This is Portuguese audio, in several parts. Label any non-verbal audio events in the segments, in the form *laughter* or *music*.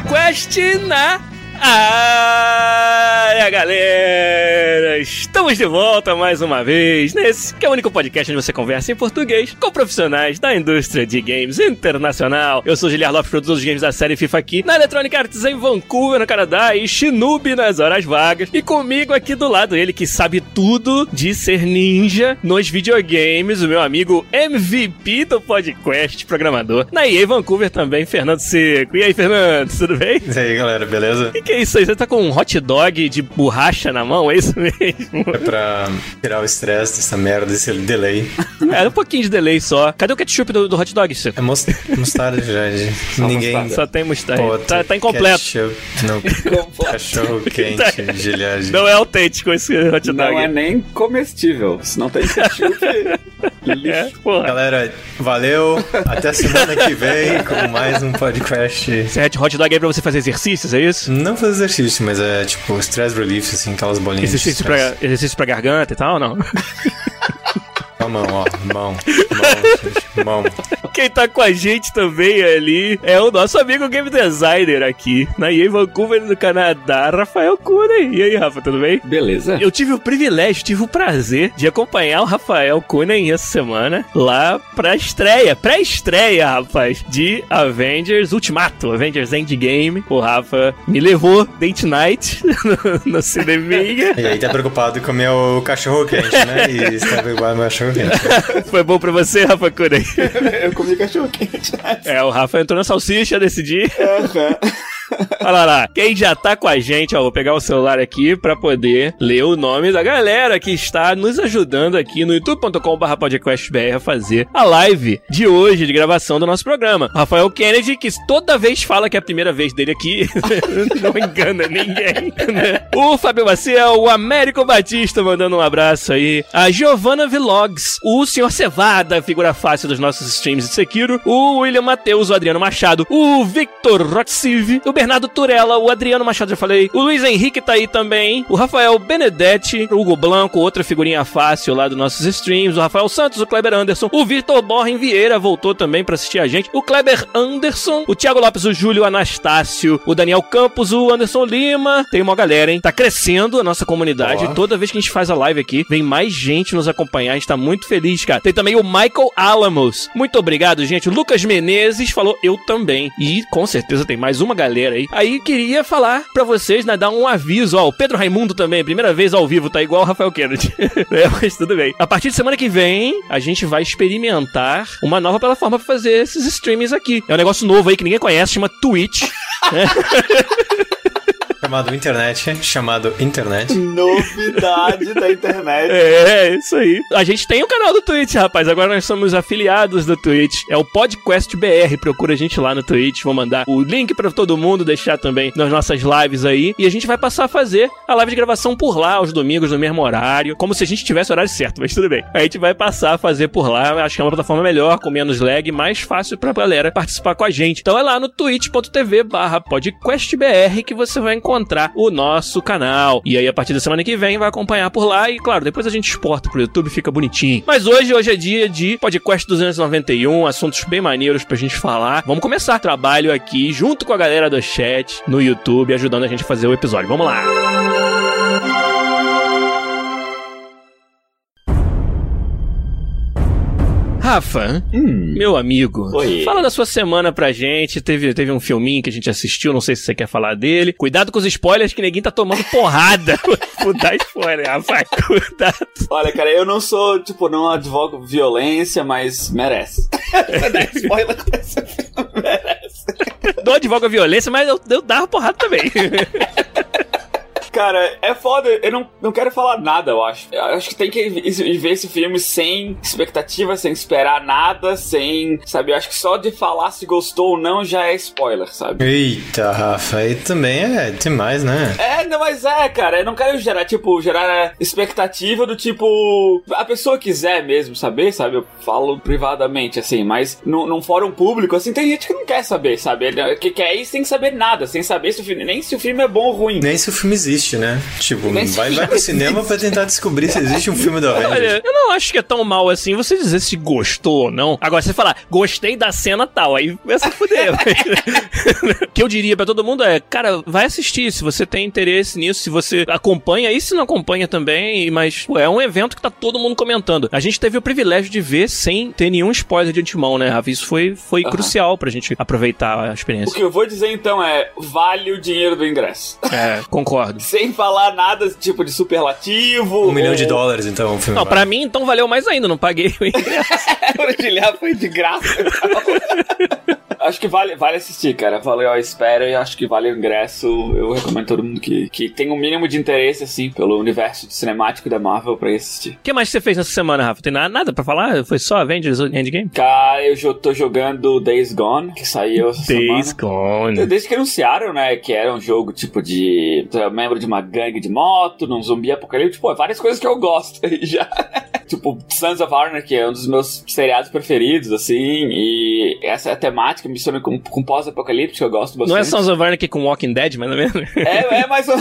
Podcast na área, galera! Estamos de volta mais uma vez nesse que é o único podcast onde você conversa em português com profissionais da indústria de games internacional. Eu sou Giliar Lopes, produtor dos games da série FIFA aqui na Electronic Arts em Vancouver, no Canadá, e Shinobi nas horas vagas. E comigo aqui do lado ele que sabe tudo de ser ninja nos videogames, o meu amigo MVP do podcast, programador. Na EA Vancouver também, Fernando Seco. E aí, Fernando, tudo bem? E aí, galera, beleza? E que é isso aí? Você tá com um hot dog de borracha na mão, é isso mesmo? É pra tirar o estresse dessa merda, desse delay. É, um pouquinho de delay só. Cadê o ketchup do, do hot dog, Chico? É mos- mostarda já. de- *laughs* Ninguém. Só tem mostarda. Tá, tá incompleto. ketchup no cachorro *laughs* quente de ilhagem. Não é autêntico esse hot dog. Não é nem comestível. Se não tem ketchup, *laughs* É, porra. Galera, valeu. Até semana que vem com mais um podcast. Esse hot dog aí é pra você fazer exercícios, é isso? Não fazer exercício, mas é tipo stress relief, assim, aquelas bolinhas. Exercício pra, exercício pra garganta e tal, não? *laughs* A mão, ó. Mão. Mão. Mão. Quem tá com a gente também ali é o nosso amigo game designer aqui, na EA Vancouver, no Canadá, Rafael Kunen. E aí, Rafa, tudo bem? Beleza? Eu tive o privilégio, tive o prazer de acompanhar o Rafael Kunen essa semana lá pra estreia, pré-estreia, rapaz, de Avengers Ultimato, Avengers Endgame. O Rafa me levou date night *laughs* no, no cineminha. E aí tá preocupado com o meu cachorro quente, né? E você tá preocupado com o meu cachorro *laughs* Foi bom pra você, Rafa Kunen? *laughs* Eu comi cachorro quente. É, o Rafa entrou na salsicha nesse dia. Olha lá, quem já tá com a gente, ó, vou pegar o celular aqui pra poder ler o nome da galera que está nos ajudando aqui no youtube.com.br podcastbr a fazer a live de hoje, de gravação do nosso programa. Rafael Kennedy, que toda vez fala que é a primeira vez dele aqui, *laughs* não engana ninguém, né? O Fábio Maciel, o Américo Batista mandando um abraço aí, a Giovanna Vlogs, o Senhor Cevada, figura fácil dos nossos streams de Sekiro, o William Matheus, o Adriano Machado, o Victor Rotsiv, o Bernardo Turella, o Adriano Machado, já falei, o Luiz Henrique tá aí também, o Rafael Benedetti, o Hugo Blanco, outra figurinha fácil lá dos nossos streams, o Rafael Santos, o Kleber Anderson, o Vitor Borren Vieira voltou também pra assistir a gente, o Kleber Anderson, o Thiago Lopes, o Júlio Anastácio, o Daniel Campos, o Anderson Lima, tem uma galera, hein? Tá crescendo a nossa comunidade, Ó. toda vez que a gente faz a live aqui, vem mais gente nos acompanhar, a gente tá muito feliz, cara. Tem também o Michael Alamos, muito obrigado, gente. O Lucas Menezes falou eu também, e com certeza tem mais uma galera aí. Aí queria falar pra vocês, né, dar um aviso, ó, o Pedro Raimundo também, primeira vez ao vivo, tá igual o Rafael Kennedy. *laughs* é, mas tudo bem. A partir de semana que vem, a gente vai experimentar uma nova plataforma pra fazer esses streamings aqui. É um negócio novo aí que ninguém conhece, chama Twitch. *laughs* Chamado internet, chamado internet. Novidade da internet. *laughs* É, isso aí. A gente tem o canal do Twitch, rapaz. Agora nós somos afiliados do Twitch. É o Podcast BR. Procura a gente lá no Twitch. Vou mandar o link pra todo mundo, deixar também nas nossas lives aí. E a gente vai passar a fazer a live de gravação por lá, aos domingos, no mesmo horário. Como se a gente tivesse o horário certo, mas tudo bem. A gente vai passar a fazer por lá. Acho que é uma plataforma melhor, com menos lag, mais fácil pra galera participar com a gente. Então é lá no twitch.tv barra podcastbr que você vai encontrar o nosso canal. E aí, a partir da semana que vem, vai acompanhar por lá. E claro, depois a gente exporta pro YouTube, fica bonitinho. Mas hoje, hoje é dia de podcast 291, assuntos bem maneiros pra gente falar. Vamos começar trabalho aqui, junto com a galera do chat, no YouTube, ajudando a gente a fazer o episódio. Vamos lá! Rafa, Hum. meu amigo, Oi. fala da sua semana pra gente. Teve, teve um filminho que a gente assistiu, não sei se você quer falar dele. Cuidado com os spoilers que ninguém tá tomando porrada. *laughs* Vou dar spoiler, Rafa. Cuidado. Olha, cara, eu não sou, tipo, não advogo violência, mas merece. Spoiler com esse filme merece. Não advogo a violência, mas eu, eu dava porrada também. *laughs* Cara, é foda. Eu não, não quero falar nada, eu acho. Eu acho que tem que ver esse filme sem expectativa, sem esperar nada, sem. Sabe? Eu acho que só de falar se gostou ou não já é spoiler, sabe? Eita, Rafa, aí também é demais, né? É, não, mas é, cara. Eu não quero gerar, tipo, gerar expectativa do tipo. A pessoa quiser mesmo saber, sabe? Eu falo privadamente, assim, mas no, num fórum público, assim, tem gente que não quer saber, sabe? Que quer ir sem saber nada, sem saber se o filme. Nem se o filme é bom ou ruim. Nem se o filme existe, né? Tipo, vai, vai no *laughs* cinema pra tentar descobrir se existe um filme do Avengers. Olha, eu não acho que é tão mal assim você dizer se gostou ou não. Agora, você falar, gostei da cena tal, aí vai se fuder. *laughs* *laughs* o que eu diria pra todo mundo é, cara, vai assistir se você tem interesse nisso, se você acompanha, e se não acompanha também, mas pô, é um evento que tá todo mundo comentando. A gente teve o privilégio de ver sem ter nenhum spoiler de antemão, né, Rafa? Isso foi, foi uhum. crucial pra gente aproveitar a experiência. O que eu vou dizer então é, vale o dinheiro do ingresso. É, concordo. Sem falar nada tipo de superlativo. Um ou... milhão de dólares, então. O filme não, vale. pra mim, então valeu mais ainda, não paguei o *laughs* ingresso. o foi de graça. *laughs* acho que vale, vale assistir, cara. Valeu a espera e acho que vale o ingresso. Eu recomendo todo mundo que, que tem um mínimo de interesse, assim, pelo universo cinemático da Marvel pra ir assistir. O que mais você fez nessa semana, Rafa? Tem nada pra falar? Foi só Avengers Endgame? Cara, eu tô jogando Days Gone, que saiu essa Days semana. Gone. Desde que anunciaram, né, que era um jogo tipo de membro de uma gangue de moto, num zumbi apocalíptico, pô, várias coisas que eu gosto *laughs* aí já. Tipo, Sons of Anarchy é um dos meus seriados preferidos, assim, e essa é a temática, mistura com, com pós-apocalíptico, eu gosto bastante. Não é Sons of Anarchy com Walking Dead, mais ou menos? É, é mais ou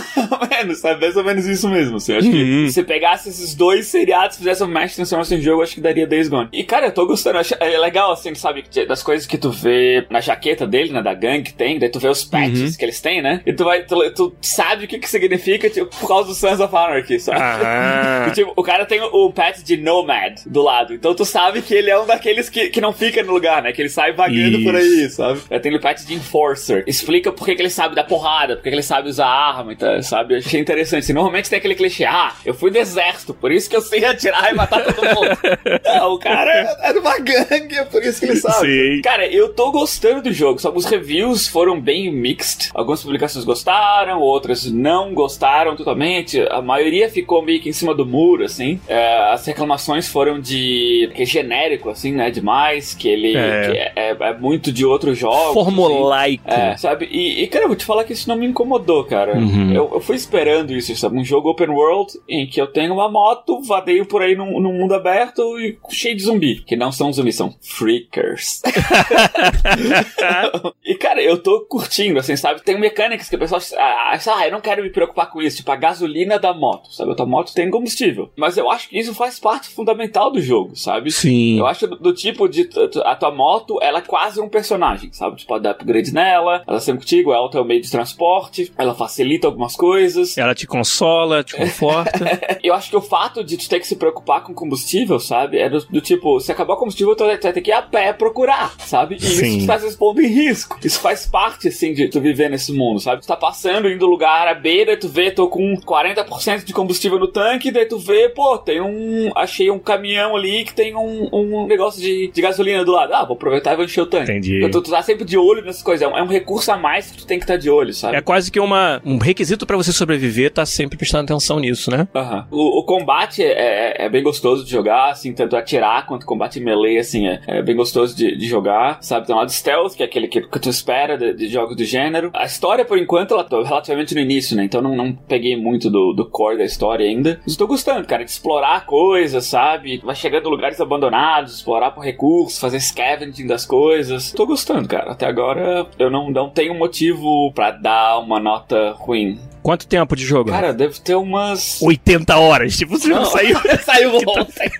menos, sabe? Mais ou menos isso mesmo, assim. Acho uhum. que se pegasse esses dois seriados, fizesse uma match transformação em jogo, acho que daria Days Gone. E, cara, eu tô gostando, acho, é legal, assim, sabe, das coisas que tu vê na jaqueta dele, né, da gangue que tem, daí tu vê os patches uhum. que eles têm, né? E tu vai, tu, tu sabe o que que significa, tipo, por causa do Sons of Anarchy, sabe? Ah. *laughs* e, tipo, o cara tem o, o patch de Nomad do lado, então tu sabe que ele é um daqueles que, que não fica no lugar, né? Que ele sai vagando Isso. por aí, sabe? Tem o patch de Enforcer. Explica por que, que ele sabe dar porrada, por que, que ele sabe usar arma, então, sabe? Eu achei interessante. Assim, normalmente tem aquele clichê, ah, eu fui do exército, por isso que eu sei atirar e matar todo mundo. *laughs* não, o cara é de uma gangue, é por isso que ele sabe. Sim. Cara, eu tô gostando do jogo, só os reviews foram bem mixed. Algumas publicações gostaram, outras não gostaram totalmente. A maioria ficou meio que em cima do muro, assim. É, as reclamações foram de que é genérico, assim, né? Demais, que ele é, que é, é, é muito de outros jogos. Formulaico. Assim. É, sabe? E, e, cara, eu vou te falar que isso não me incomodou, cara. Uhum. Eu, eu fui esperando isso, sabe? Um jogo open world em que eu tenho uma moto, vadeio por aí num, num mundo aberto e cheio de zumbi. Que não são zumbis, são freakers. *laughs* e, cara, eu tô curtindo, assim, sabe? Tem mecânicas que o pessoal acha, ah, eu não quero me preocupar com isso. Tipo, a gasolina da moto, sabe? A tua moto tem combustível. Mas eu acho que isso faz parte fundamental do jogo, sabe? Sim. Eu acho do, do tipo de. A tua moto, ela é quase um personagem, sabe? Tu pode dar upgrade nela, ela sempre contigo, ela é o meio de transporte, ela facilita algumas coisas. Ela te consola, te conforta. *laughs* eu acho que o fato de tu ter que se preocupar com combustível, sabe? É do, do tipo, se acabar o combustível, tu vai ter que ir a pé procurar, sabe? E Sim. isso tá se expondo em risco. Isso faz parte, assim, de tu viver nesse mundo, sabe? Tu tá passando, indo lugar à beira, tu vê, tô com 40% de combustível no tanque, daí tu vê, pô, tem um. Achei um caminhão ali que tem um, um negócio de, de gasolina do lado. Ah, vou aproveitar e vou encher o tanque. Entendi. Tu, tu tá sempre de olho nessas coisas. É um, é um recurso a mais que tu tem que estar tá de olho, sabe? É quase que uma, um requisito para você sobreviver, tá sempre prestando atenção nisso, né? Aham. O, o, combate é, é, é, bem gostoso de jogar, assim, tanto atirar quanto combate melee, assim, é, é bem gostoso de, de, jogar, sabe? Tem um lado stealth, que é aquele que, que tu espera de, de, jogos do gênero. A história, por enquanto, ela tá relativamente no início, né? Então não, não peguei muito do, do core da história ainda. Mas tô gostando, cara, de explorar coisas, sabe? Vai chegando em lugares abandonados, explorar por recursos, fazer scavenging das coisas. Tô gostando, cara. Até agora eu não, não tenho motivo para dar uma nota ruim. Quanto tempo de jogo? Cara, deve ter umas. 80 horas. Tipo, você não, saiu. *laughs* saiu *laughs* ontem.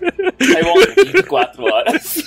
saiu ontem, 24 horas.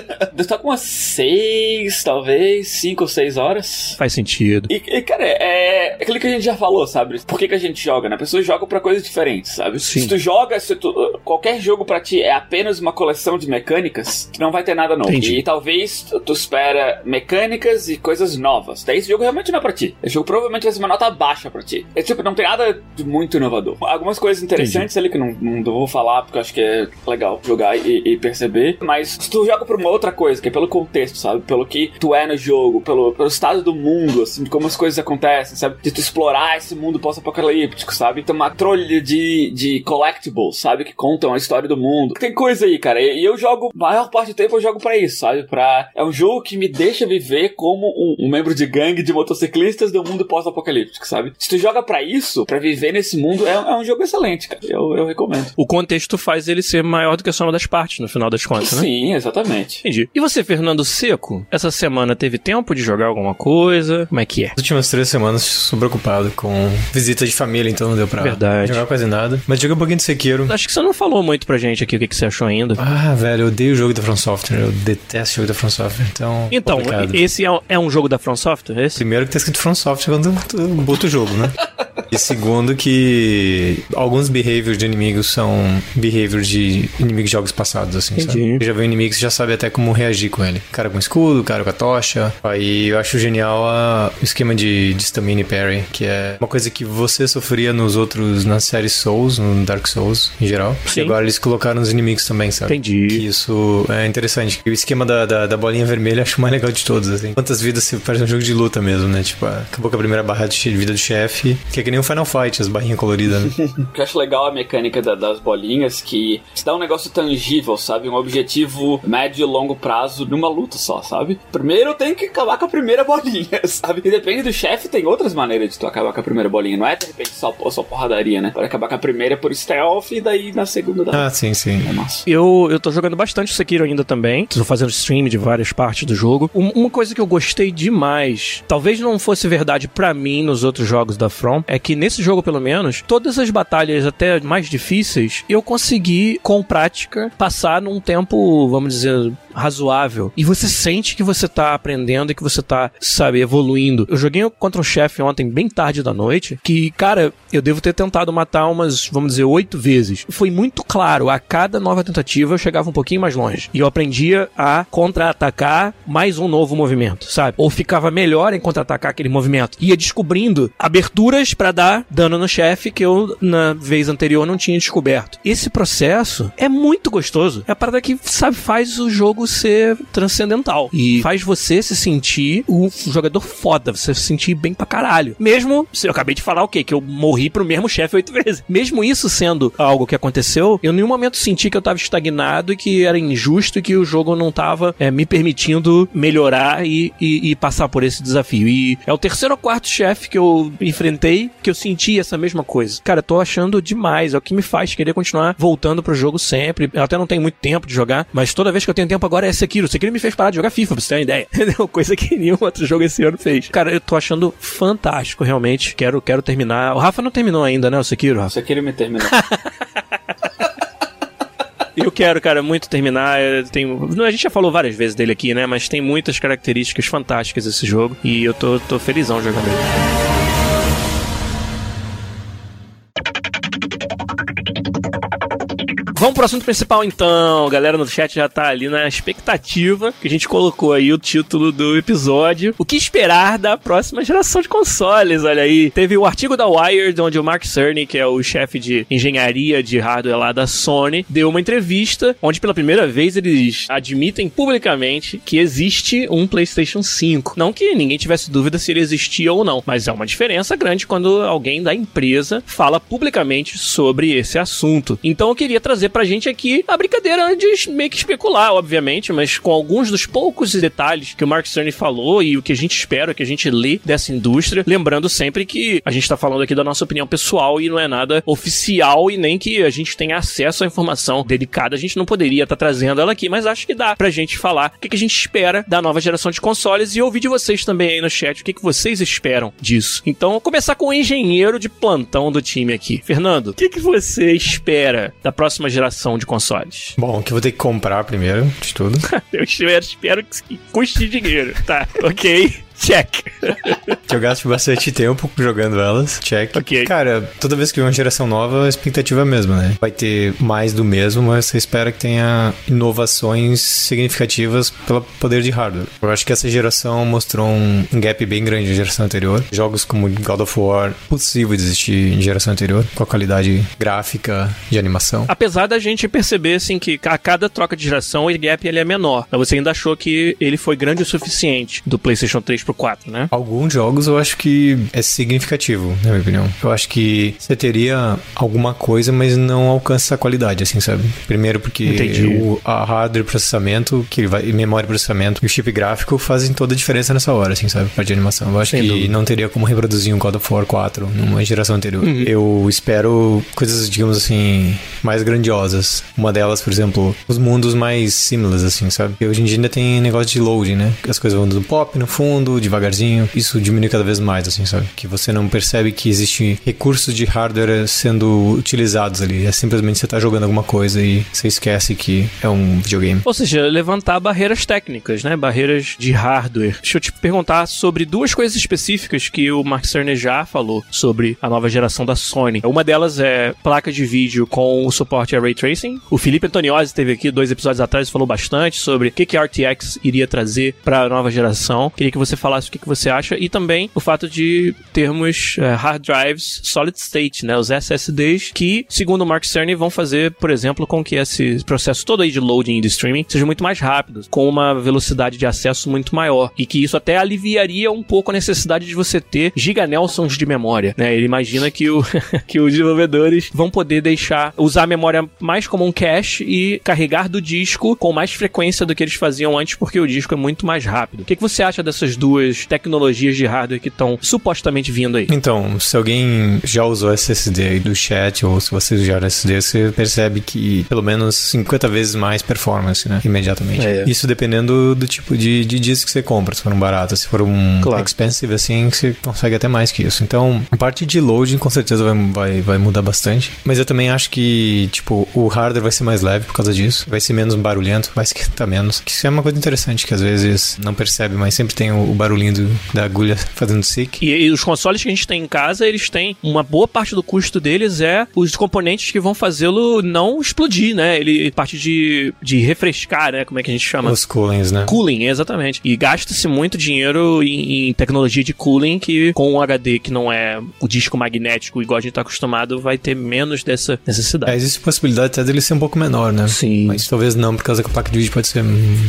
*laughs* deve estar com umas 6, talvez, 5 ou 6 horas. Faz sentido. E, e, cara, é aquilo que a gente já falou, sabe? Por que, que a gente joga, né? Pessoas jogam pra coisas diferentes, sabe? Sim. Se tu joga, se tu, qualquer jogo pra ti é apenas uma coleção de mecânicas, que não vai ter nada novo. Entendi. E talvez tu espera mecânicas e coisas novas. Daí esse jogo realmente não é pra ti. Esse jogo provavelmente vai ser uma nota baixa pra ti. É tipo, não tem nada de muito inovador. Algumas coisas interessantes Entendi. ali que não, não vou falar porque eu acho que é legal jogar e, e, perceber. Mas se tu joga pro uma outra coisa, que é pelo contexto, sabe? Pelo que tu é no jogo, pelo, pelo estado do mundo, assim, de como as coisas acontecem, sabe? De tu explorar esse mundo pós-apocalíptico, sabe? Tem uma trolha de, de collectibles, sabe? Que contam a história do mundo. Tem coisa aí, cara. E, eu jogo, a maior parte do tempo eu jogo pra isso, sabe? Pra, é um jogo que me deixa viver como um, um membro de gangue de motociclistas do mundo pós-apocalíptico, sabe? Se tu joga pra isso, pra viver nesse mundo, é, é um jogo excelente, cara. Eu, eu recomendo. O contexto faz ele ser maior do que a soma das partes, no final das contas, né? Sim, exatamente. Entendi. E você, Fernando Seco, essa semana teve tempo de jogar alguma coisa? Como é que é? As últimas três semanas super ocupado com visita de família, então não deu pra Verdade. jogar quase nada. Mas joguei um pouquinho de Sekiro. Acho que você não falou muito pra gente aqui o que, que você achou ainda. Ah, velho, eu odeio o jogo da From Software. Eu detesto o jogo da From Software. Então, então complicado. esse é, é, um jogo da From Software? Esse? Primeiro que tá escrito From Software quando tu bota o jogo, né? *laughs* E segundo que alguns behaviors de inimigos são behaviors de inimigos de jogos passados, assim, Entendi. sabe? Já vê um inimigo que já sabe até como reagir com ele. Cara com escudo, cara com a tocha. Aí eu acho genial a, o esquema de, de stamina e parry, que é uma coisa que você sofria nos outros, nas séries Souls, no Dark Souls em geral. Sim. E agora eles colocaram os inimigos também, sabe? Entendi. Que isso é interessante. E o esquema da, da, da, bolinha vermelha eu acho o mais legal de todos, assim. Quantas vidas se parece um jogo de luta mesmo, né? Tipo, acabou com a primeira barra de vida do chefe, que é que nem um Final Fight, as barrinhas coloridas, né? *laughs* o que eu acho legal a mecânica da, das bolinhas, que se dá um negócio tangível, sabe? Um objetivo médio e longo prazo numa luta só, sabe? Primeiro tem que acabar com a primeira bolinha, *laughs* sabe? E depende do chefe, tem outras maneiras de tu acabar com a primeira bolinha. Não é de repente só, só porradaria, né? Pode acabar com a primeira por stealth e daí na segunda. Ah, sim, sim. É massa. Eu, eu tô jogando bastante Sekiro ainda também. Tô fazendo stream de várias partes do jogo. Um, uma coisa que eu gostei demais, talvez não fosse verdade para mim nos outros jogos da From, é que nesse jogo, pelo menos, todas as batalhas até mais difíceis, eu consegui, com prática, passar num tempo, vamos dizer, razoável. E você sente que você tá aprendendo e que você tá, sabe, evoluindo. Eu joguei contra um chefe ontem, bem tarde da noite, que, cara, eu devo ter tentado matar umas, vamos dizer, oito vezes. Foi muito claro, a cada nova tentativa eu chegava um pouquinho mais longe. E eu aprendia a contra-atacar mais um novo movimento, sabe? Ou ficava melhor em contra-atacar aquele movimento. Ia descobrindo aberturas para dar dano no chefe que eu, na vez anterior, não tinha descoberto. Esse processo é muito gostoso. É a parada que, sabe, faz o jogo ser transcendental. E faz você se sentir um jogador foda, você se sentir bem pra caralho. Mesmo, eu acabei de falar o quê? Que eu morri pro mesmo chefe oito *laughs* vezes. Mesmo isso sendo algo que aconteceu, eu em nenhum momento senti que eu tava estagnado e que era injusto e que o jogo não tava é, me permitindo melhorar e, e, e, passar por esse desafio. E é o terceiro ou quarto chefe que eu enfrentei que eu senti essa mesma coisa. Cara, tô achando demais. É o que me faz querer continuar voltando pro jogo sempre. Eu até não tenho muito tempo de jogar, mas toda vez que eu tenho tempo agora é Sekiro. Sekiro me fez parar de jogar FIFA, pra você ter uma ideia. *laughs* Entendeu? Coisa que nenhum outro jogo esse ano fez. Cara, eu tô achando fantástico, realmente. Quero, quero terminar. O Rafa não terminou ainda, né, o Sekiro, Rafa? Sekiro me terminou. *laughs* Eu quero, cara, muito terminar. Tem, a gente já falou várias vezes dele aqui, né? Mas tem muitas características fantásticas esse jogo. E eu tô, tô felizão jogando ele. Vamos pro assunto principal então. A galera no chat já tá ali na expectativa que a gente colocou aí o título do episódio. O que esperar da próxima geração de consoles? Olha aí. Teve o artigo da Wired, onde o Mark Cerny, que é o chefe de engenharia de hardware lá da Sony, deu uma entrevista onde pela primeira vez eles admitem publicamente que existe um PlayStation 5. Não que ninguém tivesse dúvida se ele existia ou não, mas é uma diferença grande quando alguém da empresa fala publicamente sobre esse assunto. Então eu queria trazer pra gente aqui a brincadeira de meio que especular, obviamente, mas com alguns dos poucos detalhes que o Mark Cerny falou e o que a gente espera, o que a gente lê dessa indústria. Lembrando sempre que a gente tá falando aqui da nossa opinião pessoal e não é nada oficial e nem que a gente tenha acesso à informação dedicada. A gente não poderia estar tá trazendo ela aqui, mas acho que dá pra gente falar o que, a gente espera da nova geração de consoles e ouvir de vocês também aí no chat o que, que vocês esperam disso. Então, vou começar com o engenheiro de plantão do time aqui. Fernando, o que, que você espera da próxima geração? Geração de consoles? Bom, que eu vou ter que comprar primeiro, de tudo. *laughs* eu espero, espero que custe dinheiro. Tá, ok. *laughs* Check. eu gasto bastante tempo jogando elas. Check. Ok. Cara, toda vez que vem uma geração nova, a expectativa é a mesma, né? Vai ter mais do mesmo, mas você espera que tenha inovações significativas pelo poder de hardware. Eu acho que essa geração mostrou um gap bem grande da geração anterior. Jogos como God of War, possível de existir em geração anterior, com a qualidade gráfica de animação. Apesar da gente perceber, assim, que a cada troca de geração o gap ele é menor. Mas você ainda achou que ele foi grande o suficiente do PlayStation 3 pro 4, né? Alguns jogos eu acho que é significativo, na minha opinião. Eu acho que você teria alguma coisa, mas não alcança a qualidade, assim, sabe? Primeiro porque o a hardware processamento, que vai, memória processamento e o chip gráfico fazem toda a diferença nessa hora, assim, sabe? Parte de animação. Eu acho Sem que dúvida. não teria como reproduzir um God of War 4 numa geração anterior. Uhum. Eu espero coisas, digamos assim, mais grandiosas. Uma delas, por exemplo, os mundos mais seamless, assim, sabe? Porque hoje em dia ainda tem negócio de loading, né? As coisas vão do pop no fundo, devagarzinho. Isso diminui cada vez mais, assim, sabe? Que você não percebe que existe recursos de hardware sendo utilizados ali. É simplesmente você tá jogando alguma coisa e você esquece que é um videogame. Ou seja, levantar barreiras técnicas, né? Barreiras de hardware. Deixa eu te perguntar sobre duas coisas específicas que o Mark Cerner já falou sobre a nova geração da Sony. Uma delas é placa de vídeo com suporte a Ray Tracing. O Felipe Antoniozzi esteve aqui dois episódios atrás e falou bastante sobre o que, que a RTX iria trazer para a nova geração. Queria que você falasse o que, que você acha e também o fato de termos é, hard drives solid state, né? Os SSDs que, segundo o Mark Cerny, vão fazer, por exemplo, com que esse processo todo aí de loading e de streaming seja muito mais rápido, com uma velocidade de acesso muito maior e que isso até aliviaria um pouco a necessidade de você ter giga Nelsons de memória, né? Ele imagina que, o, *laughs* que os desenvolvedores vão poder deixar usar a memória mais como um cache e carregar do disco com mais frequência do que eles faziam antes, porque o disco é muito mais rápido. O que, que você acha dessas duas tecnologias de hardware que estão supostamente vindo aí? Então, se alguém já usou SSD aí do chat ou se você já SSD, você percebe que pelo menos 50 vezes mais performance, né? Imediatamente. É. Isso dependendo do tipo de, de disco que você compra. Se for um barato, se for um claro. expensive assim, você consegue até mais que isso. Então, a parte de loading com certeza vai, vai, vai mudar bastante. Mas eu também acho que, tipo, o hardware vai ser mais leve por causa disso. Vai ser menos barulhento, vai esquentar menos. Isso é uma coisa interessante que às vezes não percebe, mas sempre tem o, o barulhinho do, da agulha fazendo sick. E, e, os consoles que a gente tem em casa, eles têm uma boa parte do custo deles é os componentes que vão fazê-lo não explodir, né? Ele parte de, de refrescar, né? Como é que a gente chama? Os coolings, né? Cooling, exatamente. E gasta-se muito dinheiro em, em, tecnologia de cooling que com um HD que não é o disco magnético igual a gente tá acostumado, vai ter menos dessa necessidade. É, existe possibilidade até dele ser um pouco menor, né? Sim. Mas talvez não, por causa que a placa de vídeo pode ser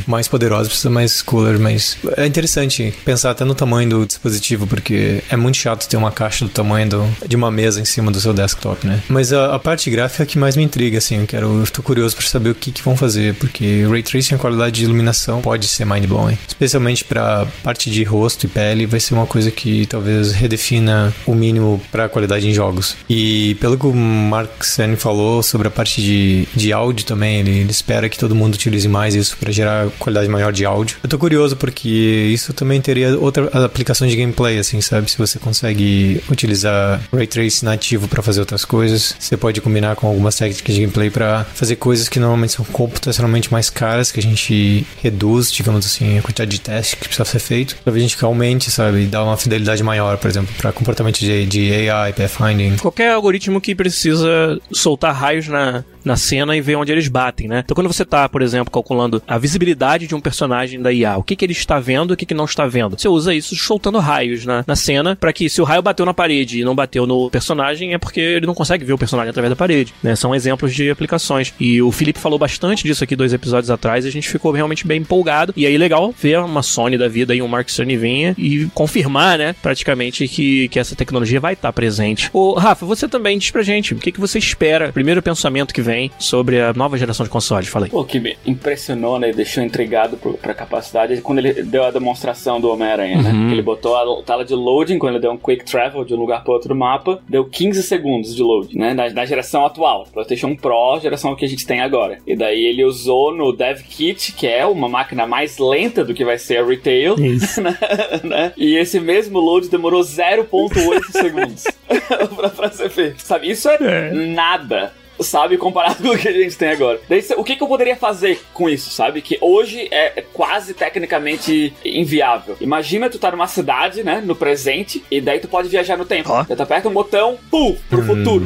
mais poderosa, precisa mais cooler, mas é interessante pensar até no tamanho do dispositivo, porque é muito chato ter uma caixa do tamanho do, de uma mesa em cima do seu desktop, né? Mas a, a parte gráfica é que mais me intriga, assim, eu quero, eu tô curioso para saber o que, que vão fazer, porque Ray Tracing, a qualidade de iluminação pode ser mind-blowing, especialmente para parte de rosto e pele, vai ser uma coisa que talvez redefina o mínimo para a qualidade em jogos. E pelo que o Mark Cerny falou sobre a parte de, de áudio também, ele, ele espera que todo mundo utilize mais isso para gerar qualidade maior de áudio. Eu tô curioso porque isso também teria outra aplicação de gameplay, assim, sabe? Se você consegue utilizar Ray Tracing nativo para fazer outras coisas, você pode combinar com algumas técnicas de gameplay para fazer coisas que normalmente são computacionalmente mais caras, que a gente reduz, digamos assim, a quantidade de teste que precisa ser feito, pra a gente aumente, sabe? E dar uma fidelidade maior, por exemplo, para comportamento de, de AI, pathfinding. Qualquer algoritmo que precisa soltar raios na, na cena e ver onde eles batem, né? Então quando você tá, por exemplo, calculando a visibilidade de um personagem da IA, o que, que ele está vendo e o que, que não está vendo, você usa isso soltando raios na, na cena para que se o raio bateu na parede e não bateu no personagem é porque ele não consegue ver o personagem através da parede, né? São exemplos de aplicações. E o Felipe falou bastante disso aqui dois episódios atrás e a gente ficou realmente bem empolgado. E aí legal ver uma Sony da vida e um Mark Cerny venha e confirmar, né, praticamente que, que essa tecnologia vai estar presente. Ô, Rafa, você também diz pra gente o que, que você espera, primeiro pensamento que vem sobre a nova geração de consoles, falei. Pô, que me impressionou, né, deixou intrigado pro, pra capacidade quando ele deu a demonstração do Homem-Aranha, né? uhum. né? Ele botou a tela de loading, quando ele deu um quick travel de um lugar para outro do mapa, deu 15 segundos de load, né? Na, na geração atual, PlayStation Pro, geração que a gente tem agora. E daí ele usou no Dev Kit, que é uma máquina mais lenta do que vai ser a Retail, *laughs* né? né? E esse mesmo load demorou 0.8 segundos *laughs* *laughs* pra, pra ser feito. Sabe, isso é, é. nada sabe? Comparado *laughs* com o que a gente tem agora. Daí, o que, que eu poderia fazer com isso, sabe? Que hoje é quase tecnicamente inviável. Imagina tu tá numa cidade, né? No presente, e daí tu pode viajar no tempo. Oh. Tu aperta um botão, pum, pro hum. futuro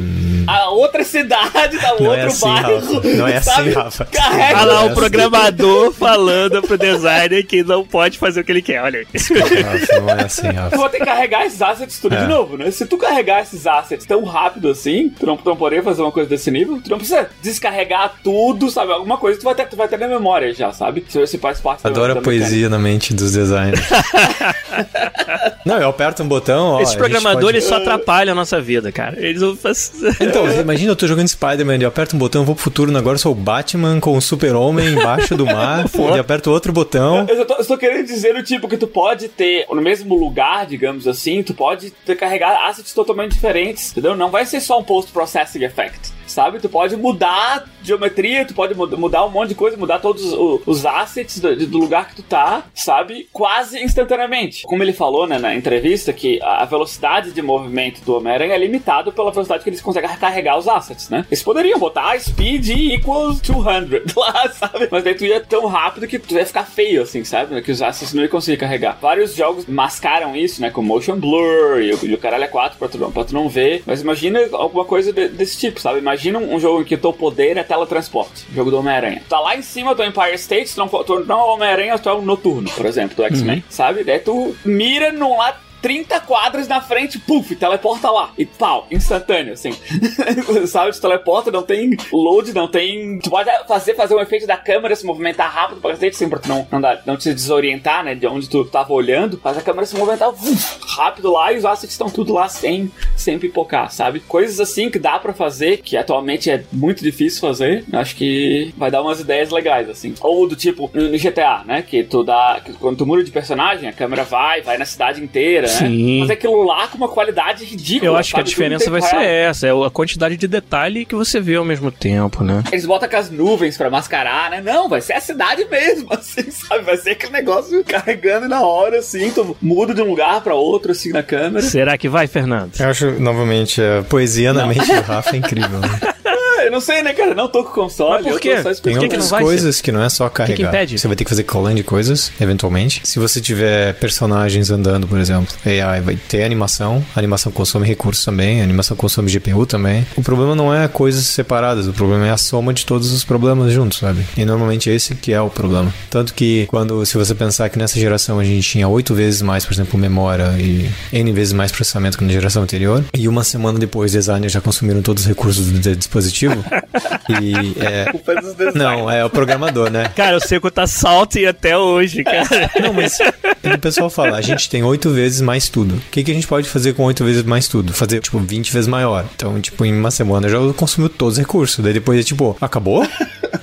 a outra cidade, da não é outro é assim, bairro. Rafa. Não é assim, sabe? assim, Rafa. Carrega. Olha lá o programador falando pro designer que não pode fazer o que ele quer, olha. Rafa, não é assim, Rafa. Tu vai ter que carregar esses assets tudo é. de novo, né? Se tu carregar esses assets tão rápido assim, tu não, tu não poderia fazer uma coisa desse nível, tu não precisa descarregar tudo, sabe? Alguma coisa tu vai ter, tu vai ter na memória já, sabe? Se você faz parte Adoro a poesia na mente dos designers. *laughs* não, eu aperto um botão, ó. Esses programadores pode... só atrapalham a nossa vida, cara. Eles não fazem... Então, imagina eu tô jogando Spider-Man, eu aperto um botão, vou pro futuro, agora eu sou o Batman com o super-homem embaixo do mar, *laughs* e aperto outro botão. Eu, eu, tô, eu tô querendo dizer o tipo que tu pode ter, no mesmo lugar, digamos assim, tu pode ter carregar assets totalmente diferentes, entendeu? Não vai ser só um post-processing effect sabe? Tu pode mudar geometria, tu pode mudar um monte de coisa, mudar todos os assets do, lugar que tu tá, sabe? Quase instantaneamente. Como ele falou né, na entrevista, que a velocidade de movimento do Homem-Aranha é limitada pela velocidade que eles conseguem carregar os assets, né? Eles poderiam botar speed equals 200 *laughs* lá, sabe? Mas daí tu ia tão rápido que tu ia ficar feio, assim, sabe? Que os assets não iam conseguir carregar. Vários jogos mascaram isso, né? Com motion blur e o, caralho é 4 pra tu, tu não ver. Mas imagina alguma coisa de, desse tipo, sabe? Imagina Imagina um jogo em que o teu poder é teletransporte. Jogo do Homem-Aranha. Tá lá em cima do Empire State, tu não, tu não é o Homem-Aranha, tu é o Noturno, por exemplo, do X-Men. Uhum. Sabe? Daí tu mira num lado 30 quadros na frente, puf, teleporta lá. E pau, instantâneo, assim. *laughs* Sabe, te teleporta, não tem load, não tem. Tu pode fazer, fazer um efeito da câmera se movimentar rápido pra cacete, assim, pra tu não, não, dar, não te desorientar, né, de onde tu tava olhando. Faz a câmera se movimentar uf, rápido lá e os assets estão tudo lá sem, sem pipocar, sabe? Coisas assim que dá pra fazer, que atualmente é muito difícil fazer. Acho que vai dar umas ideias legais, assim. Ou do tipo, no GTA, né, que tu dá. Que quando tu muda de personagem, a câmera vai, vai na cidade inteira? Sim. Mas aquilo lá com uma qualidade ridícula. Eu acho sabe? que a diferença vai ser essa, é a quantidade de detalhe que você vê ao mesmo tempo, né? Eles botam com as nuvens pra mascarar, né? Não, vai ser a cidade mesmo, *laughs* assim, sabe? Vai ser aquele negócio carregando na hora, assim, tu muda de um lugar pra outro, assim, na câmera. Será que vai, Fernando? Eu acho, novamente, a poesia na mente do Rafa é incrível, né? *laughs* eu não sei, né, cara? Não tô com console. Mas por quê? Tem por que outras coisas ser? que não é só carregar. Que que impede? Você vai ter que fazer colando de coisas, eventualmente. Se você tiver personagens andando, por exemplo, AI vai ter animação. A animação consome recursos também. A animação consome GPU também. O problema não é coisas separadas. O problema é a soma de todos os problemas juntos, sabe? E normalmente esse que é o problema. Tanto que quando, se você pensar que nessa geração a gente tinha oito vezes mais, por exemplo, memória e N vezes mais processamento que na geração anterior, e uma semana depois designers já consumiram todos os recursos do dispositivo, e é. *laughs* Não, é o programador, né? Cara, o Seco tá salty até hoje, cara. *laughs* Não, mas o pessoal fala, a gente tem oito vezes mais tudo. O que, que a gente pode fazer com oito vezes mais tudo? Fazer, tipo, 20 vezes maior. Então, tipo, em uma semana já consumiu todos os recursos. Daí depois é tipo, acabou?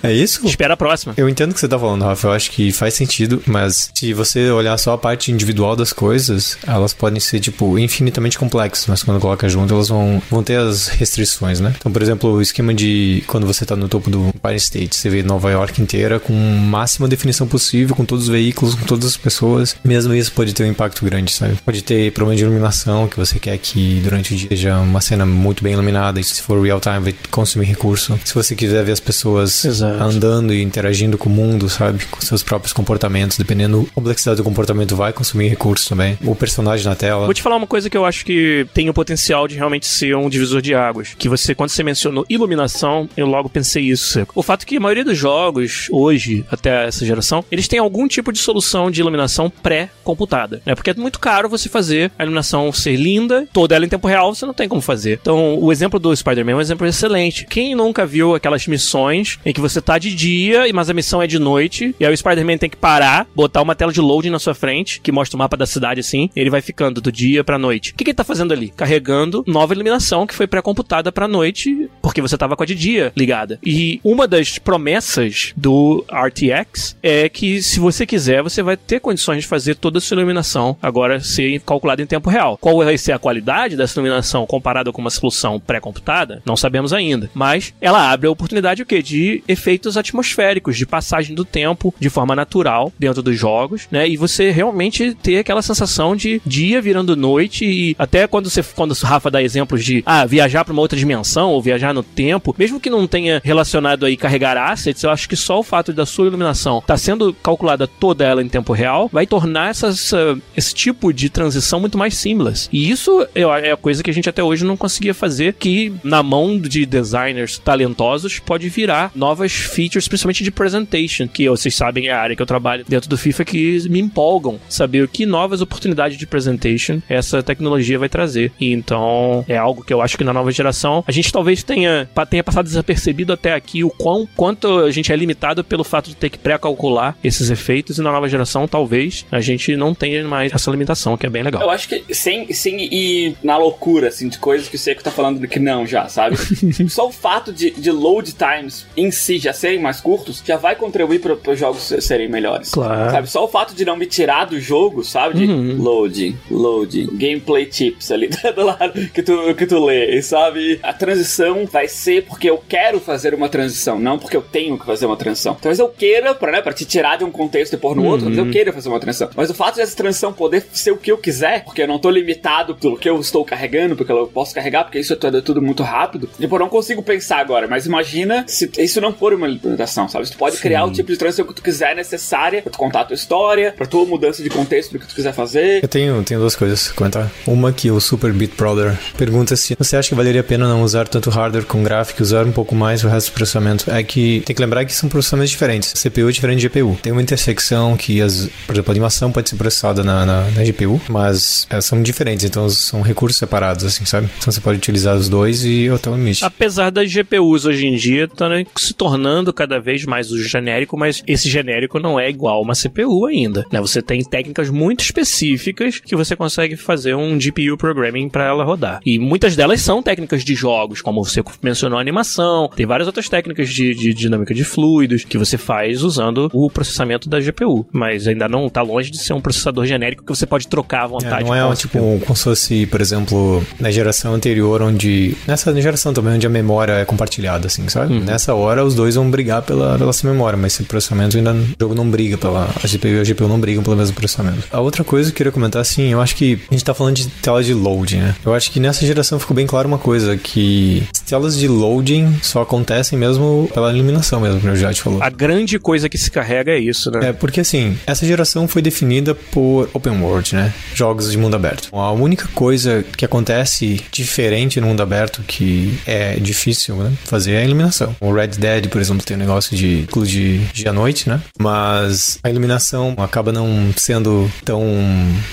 É isso? Espera a próxima. Eu entendo o que você tá falando, Rafa. Eu acho que faz sentido, mas se você olhar só a parte individual das coisas, elas podem ser, tipo, infinitamente complexas, mas quando coloca junto, elas vão, vão ter as restrições, né? Então, por exemplo, o esquema de quando você tá no topo do Empire State, você vê Nova York inteira com máxima definição possível, com todos os veículos, com todas as pessoas. Mesmo isso pode ter um impacto grande, sabe? Pode ter problema de iluminação, que você quer que durante o dia seja uma cena muito bem iluminada, e se for real time vai consumir recurso. Se você quiser ver as pessoas Exato. andando e interagindo com o mundo, sabe? Com seus próprios comportamentos, dependendo da complexidade do comportamento, vai consumir recursos também. O personagem na tela. Vou te falar uma coisa que eu acho que tem o potencial de realmente ser um divisor de águas. Que você, quando você mencionou iluminação, eu logo pensei isso. O fato é que a maioria dos jogos, hoje, até essa geração, eles têm algum tipo de solução de iluminação pré-computada. Né? Porque é muito caro você fazer a iluminação ser linda, toda ela em tempo real, você não tem como fazer. Então, o exemplo do Spider-Man é um exemplo excelente. Quem nunca viu aquelas missões em que você tá de dia, mas a missão é de noite, e aí o Spider-Man tem que parar, botar uma tela de loading na sua frente, que mostra o mapa da cidade assim, ele vai ficando do dia pra noite. O que, que ele tá fazendo ali? Carregando nova iluminação que foi pré-computada pra noite, porque você tava com a de dia ligada. E uma das promessas do RTX é que se você quiser, você vai ter condições de fazer toda a sua iluminação agora ser calculada em tempo real. Qual vai ser a qualidade dessa iluminação comparada com uma solução pré-computada? Não sabemos ainda. Mas ela abre a oportunidade o quê? De efeito efeitos atmosféricos de passagem do tempo de forma natural dentro dos jogos, né? E você realmente ter aquela sensação de dia virando noite e até quando você quando o Rafa dá exemplos de ah, viajar para uma outra dimensão ou viajar no tempo, mesmo que não tenha relacionado aí carregar assets, eu acho que só o fato da sua iluminação tá sendo calculada toda ela em tempo real vai tornar essas, uh, esse tipo de transição muito mais seamless. E isso é a coisa que a gente até hoje não conseguia fazer, que na mão de designers talentosos pode virar novas features, principalmente de presentation, que vocês sabem é a área que eu trabalho dentro do FIFA que me empolgam saber que novas oportunidades de presentation essa tecnologia vai trazer. E então é algo que eu acho que na nova geração a gente talvez tenha, tenha passado desapercebido até aqui o quão, quanto a gente é limitado pelo fato de ter que pré-calcular esses efeitos e na nova geração talvez a gente não tenha mais essa limitação, que é bem legal. Eu acho que sem, sem ir na loucura, assim, de coisas que o Seco tá falando que não já, sabe? *laughs* Só o fato de, de load times em si já serem mais curtos já vai contribuir para os jogos serem melhores. Claro. Sabe? Só o fato de não me tirar do jogo, sabe? De uhum. loading, loading, gameplay tips ali *laughs* do lado que tu, que tu lê, sabe? A transição vai ser porque eu quero fazer uma transição, não porque eu tenho que fazer uma transição. Talvez eu queira, pra, né, pra te tirar de um contexto e pôr no uhum. outro, talvez eu queira fazer uma transição. Mas o fato dessa transição poder ser o que eu quiser, porque eu não tô limitado pelo que eu estou carregando, porque eu posso carregar, porque isso é tudo, é tudo muito rápido. Tipo, eu não consigo pensar agora, mas imagina se isso não for uma limitação, sabe? Tu pode Sim. criar o tipo de transição que tu quiser necessária pra tu contar a tua história, pra tua mudança de contexto do que tu quiser fazer. Eu tenho, tenho duas coisas a comentar. Uma que o Super Beat Brother pergunta se você acha que valeria a pena não usar tanto hardware com gráfico e usar um pouco mais o resto do processamento. É que tem que lembrar que são processamentos diferentes. CPU é diferente de GPU. Tem uma intersecção que, as, por exemplo, a animação pode ser processada na, na, na GPU, mas são diferentes, então são recursos separados, assim, sabe? Então você pode utilizar os dois e até o limite. Apesar das GPUs hoje em dia tá se tornando cada vez mais o genérico, mas esse genérico não é igual a uma CPU ainda. Né? Você tem técnicas muito específicas que você consegue fazer um GPU programming para ela rodar. E muitas delas são técnicas de jogos, como você mencionou animação, tem várias outras técnicas de, de dinâmica de fluidos que você faz usando o processamento da GPU, mas ainda não tá longe de ser um processador genérico que você pode trocar à vontade. É, não é tipo como se fosse, por exemplo, na geração anterior, onde. Nessa geração também, onde a memória é compartilhada, assim, sabe? Uhum. Nessa hora os dois vão brigar pela, pela sua memória, mas esse processamento ainda. O jogo não briga pela. A GPU e a GPU não brigam pelo mesmo processamento. A outra coisa que eu queria comentar, assim, eu acho que a gente tá falando de tela de load, né? Eu acho que nessa geração ficou bem claro uma coisa, que as telas de loading só acontecem mesmo pela iluminação mesmo, como o já te falou. A grande coisa que se carrega é isso, né? É, porque assim, essa geração foi definida por open world, né? Jogos de mundo aberto. A única coisa que acontece diferente no mundo aberto que é difícil né, fazer é a iluminação. O Red Dead, por exemplo, tem um negócio de de dia à noite, né? Mas a iluminação acaba não sendo tão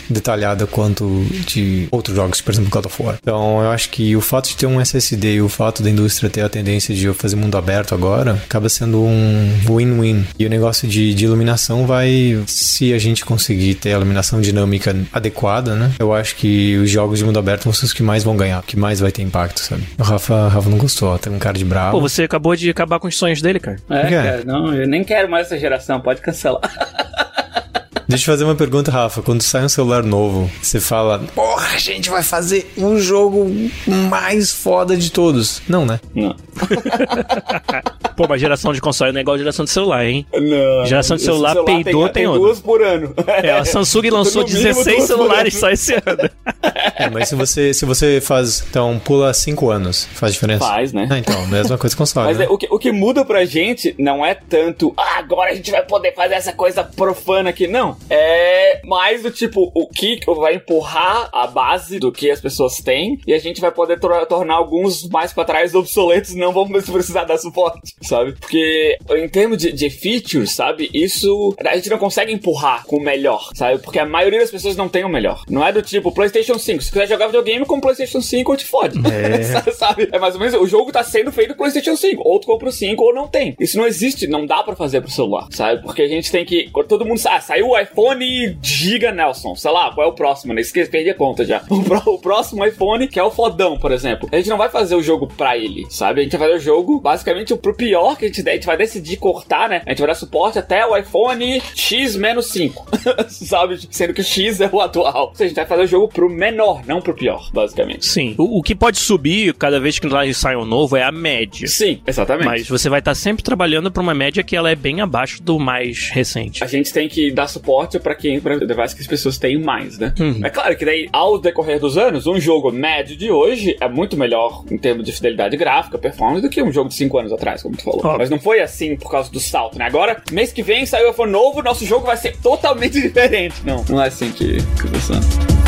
detalhada quanto de outros jogos, por exemplo, God of War. Então, eu acho que o fato de ter um SSD e o fato da indústria ter a tendência de fazer mundo aberto agora acaba sendo um win-win. E o negócio de, de iluminação vai, se a gente conseguir ter a iluminação dinâmica adequada, né? Eu acho que os jogos de mundo aberto vão ser os que mais vão ganhar, que mais vai ter impacto, sabe? O Rafa, Rafa não gostou, tem um cara de bravo. Pô, você acabou de acabar com os sonhos dele, cara. É, cara, não, eu nem quero mais essa geração, pode cancelar. *laughs* Deixa eu fazer uma pergunta, Rafa. Quando sai um celular novo, você fala, porra, a gente vai fazer um jogo mais foda de todos. Não, né? Não. *laughs* Pô, mas geração de console não é igual a geração de celular, hein? Não. Geração de celular, celular peidou, tem, tem, tem duas por ano. É, a Samsung lançou 16 celulares só esse ano. *laughs* É, mas se você, se você faz, então, pula 5 anos, faz diferença? Faz, né? Ah, então, mesma coisa com console. Mas né? é, o, que, o que muda pra gente não é tanto, ah, agora a gente vai poder fazer essa coisa profana aqui. Não. É mais do tipo, o que vai empurrar a base do que as pessoas têm e a gente vai poder tornar alguns mais pra trás obsoletos não vão mais precisar dar suporte, sabe? Porque em termos de, de features, sabe? Isso a gente não consegue empurrar com o melhor, sabe? Porque a maioria das pessoas não tem o melhor. Não é do tipo PlayStation 5. Se quiser jogar videogame com PlayStation 5, te fode. É. *laughs* sabe? É mais ou menos o jogo tá sendo feito com PlayStation 5. Ou tu compra o 5 ou não tem. Isso não existe, não dá para fazer pro celular, sabe? Porque a gente tem que. Todo mundo sabe, ah, saiu o iPhone Giga Nelson. Sei lá, qual é o próximo, né? Esqueci, perdi a conta já. *laughs* O, pro, o próximo iPhone, que é o fodão, por exemplo. A gente não vai fazer o jogo pra ele, sabe? A gente vai fazer o jogo basicamente pro pior pior que a gente a gente vai decidir cortar, né? A gente vai dar suporte até o iPhone X-5. *laughs* Sabe? Sendo que o X é o atual. Ou seja, a gente vai fazer o jogo pro menor, não pro pior, basicamente. Sim. O, o que pode subir cada vez que sai um novo é a média. Sim, exatamente. Mas você vai estar sempre trabalhando pra uma média que ela é bem abaixo do mais recente. A gente tem que dar suporte para quem, para device que as pessoas têm mais, né? Uhum. É claro que daí, ao decorrer dos anos, um jogo médio de hoje é muito melhor em termos de fidelidade gráfica, performance, do que um jogo de 5 anos atrás, como falou. Oh. Mas não foi assim por causa do salto, né? Agora, mês que vem saiu o iPhone novo, nosso jogo vai ser totalmente *laughs* diferente. Não, não é assim que, que funciona.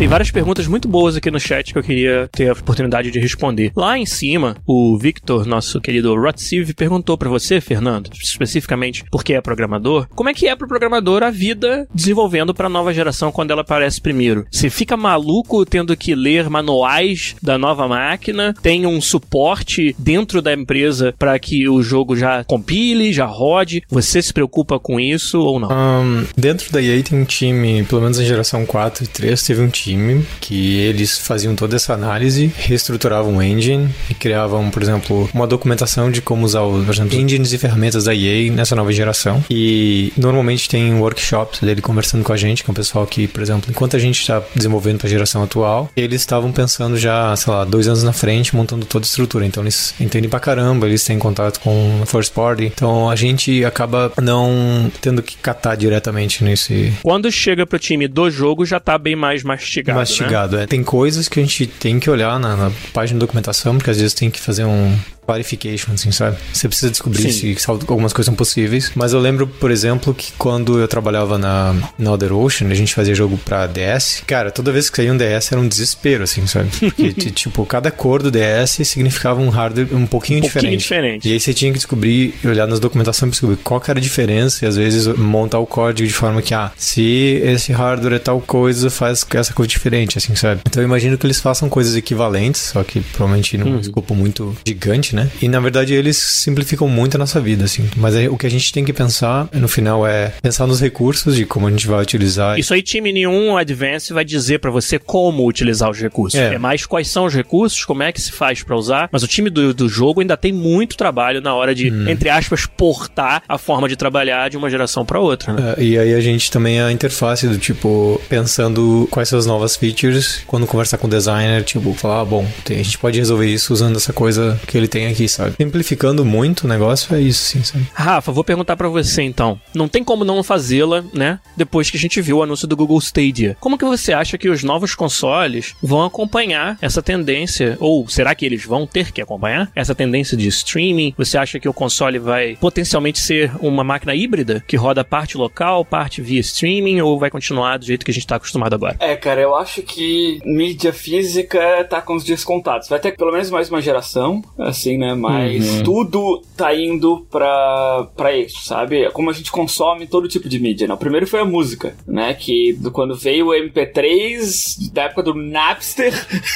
Tem várias perguntas muito boas aqui no chat que eu queria ter a oportunidade de responder. Lá em cima, o Victor, nosso querido Rotsiv, perguntou para você, Fernando, especificamente porque é programador, como é que é pro programador a vida desenvolvendo para a nova geração quando ela aparece primeiro? Você fica maluco tendo que ler manuais da nova máquina? Tem um suporte dentro da empresa para que o jogo já compile, já rode? Você se preocupa com isso ou não? Um, dentro da EA tem um time, pelo menos na geração 4 e 3, teve um time time que eles faziam toda essa análise, reestruturavam o engine e criavam, por exemplo, uma documentação de como usar, por exemplo, engines e ferramentas da EA nessa nova geração. E normalmente tem workshops dele conversando com a gente, com o pessoal que, por exemplo, enquanto a gente está desenvolvendo para a geração atual, eles estavam pensando já, sei lá, dois anos na frente, montando toda a estrutura. Então eles entendem pra caramba, eles têm contato com first party. Então a gente acaba não tendo que catar diretamente nesse. Quando chega pro time do jogo, já tá bem mais mastigado mastigado. Mastigado, né? é. Tem coisas que a gente tem que olhar na, na página de documentação, porque às vezes tem que fazer um clarification, assim, sabe? Você precisa descobrir Sim. se algumas coisas são possíveis. Mas eu lembro, por exemplo, que quando eu trabalhava na, na Other Ocean, a gente fazia jogo pra DS. Cara, toda vez que saía um DS era um desespero, assim, sabe? Porque, *laughs* tipo, cada cor do DS significava um hardware um pouquinho, um diferente. diferente. E aí você tinha que descobrir, olhar nas documentações descobrir qual era a diferença e às vezes montar o código de forma que, ah, se esse hardware é tal coisa, faz essa coisa diferente, assim, sabe? Então eu imagino que eles façam coisas equivalentes, só que provavelmente num uhum. escopo muito gigante, né? E na verdade eles simplificam muito a nossa vida, assim. Mas aí, o que a gente tem que pensar no final é pensar nos recursos de como a gente vai utilizar. Isso aí, time nenhum Advance vai dizer para você como utilizar os recursos. É. é. mais quais são os recursos, como é que se faz para usar. Mas o time do, do jogo ainda tem muito trabalho na hora de, hum. entre aspas, portar a forma de trabalhar de uma geração para outra. Né? É, e aí a gente também a interface do tipo, pensando quais são as novas features, quando conversar com o designer, tipo, falar, ah, bom, a gente pode resolver isso usando essa coisa que ele tem aqui, sabe? Simplificando muito o negócio, é isso, sim, sabe? Rafa, vou perguntar para você então. Não tem como não fazê-la, né? Depois que a gente viu o anúncio do Google Stadia. Como que você acha que os novos consoles vão acompanhar essa tendência? Ou será que eles vão ter que acompanhar essa tendência de streaming? Você acha que o console vai potencialmente ser uma máquina híbrida que roda parte local, parte via streaming, ou vai continuar do jeito que a gente tá acostumado agora? É, cara, eu acho que mídia física tá com os dias contados. Vai ter pelo menos mais uma geração, assim, né? Mas uhum. tudo tá indo pra, pra isso, sabe? É como a gente consome todo tipo de mídia, né? O primeiro foi a música, né? Que do, quando veio o MP3, da época do Napster,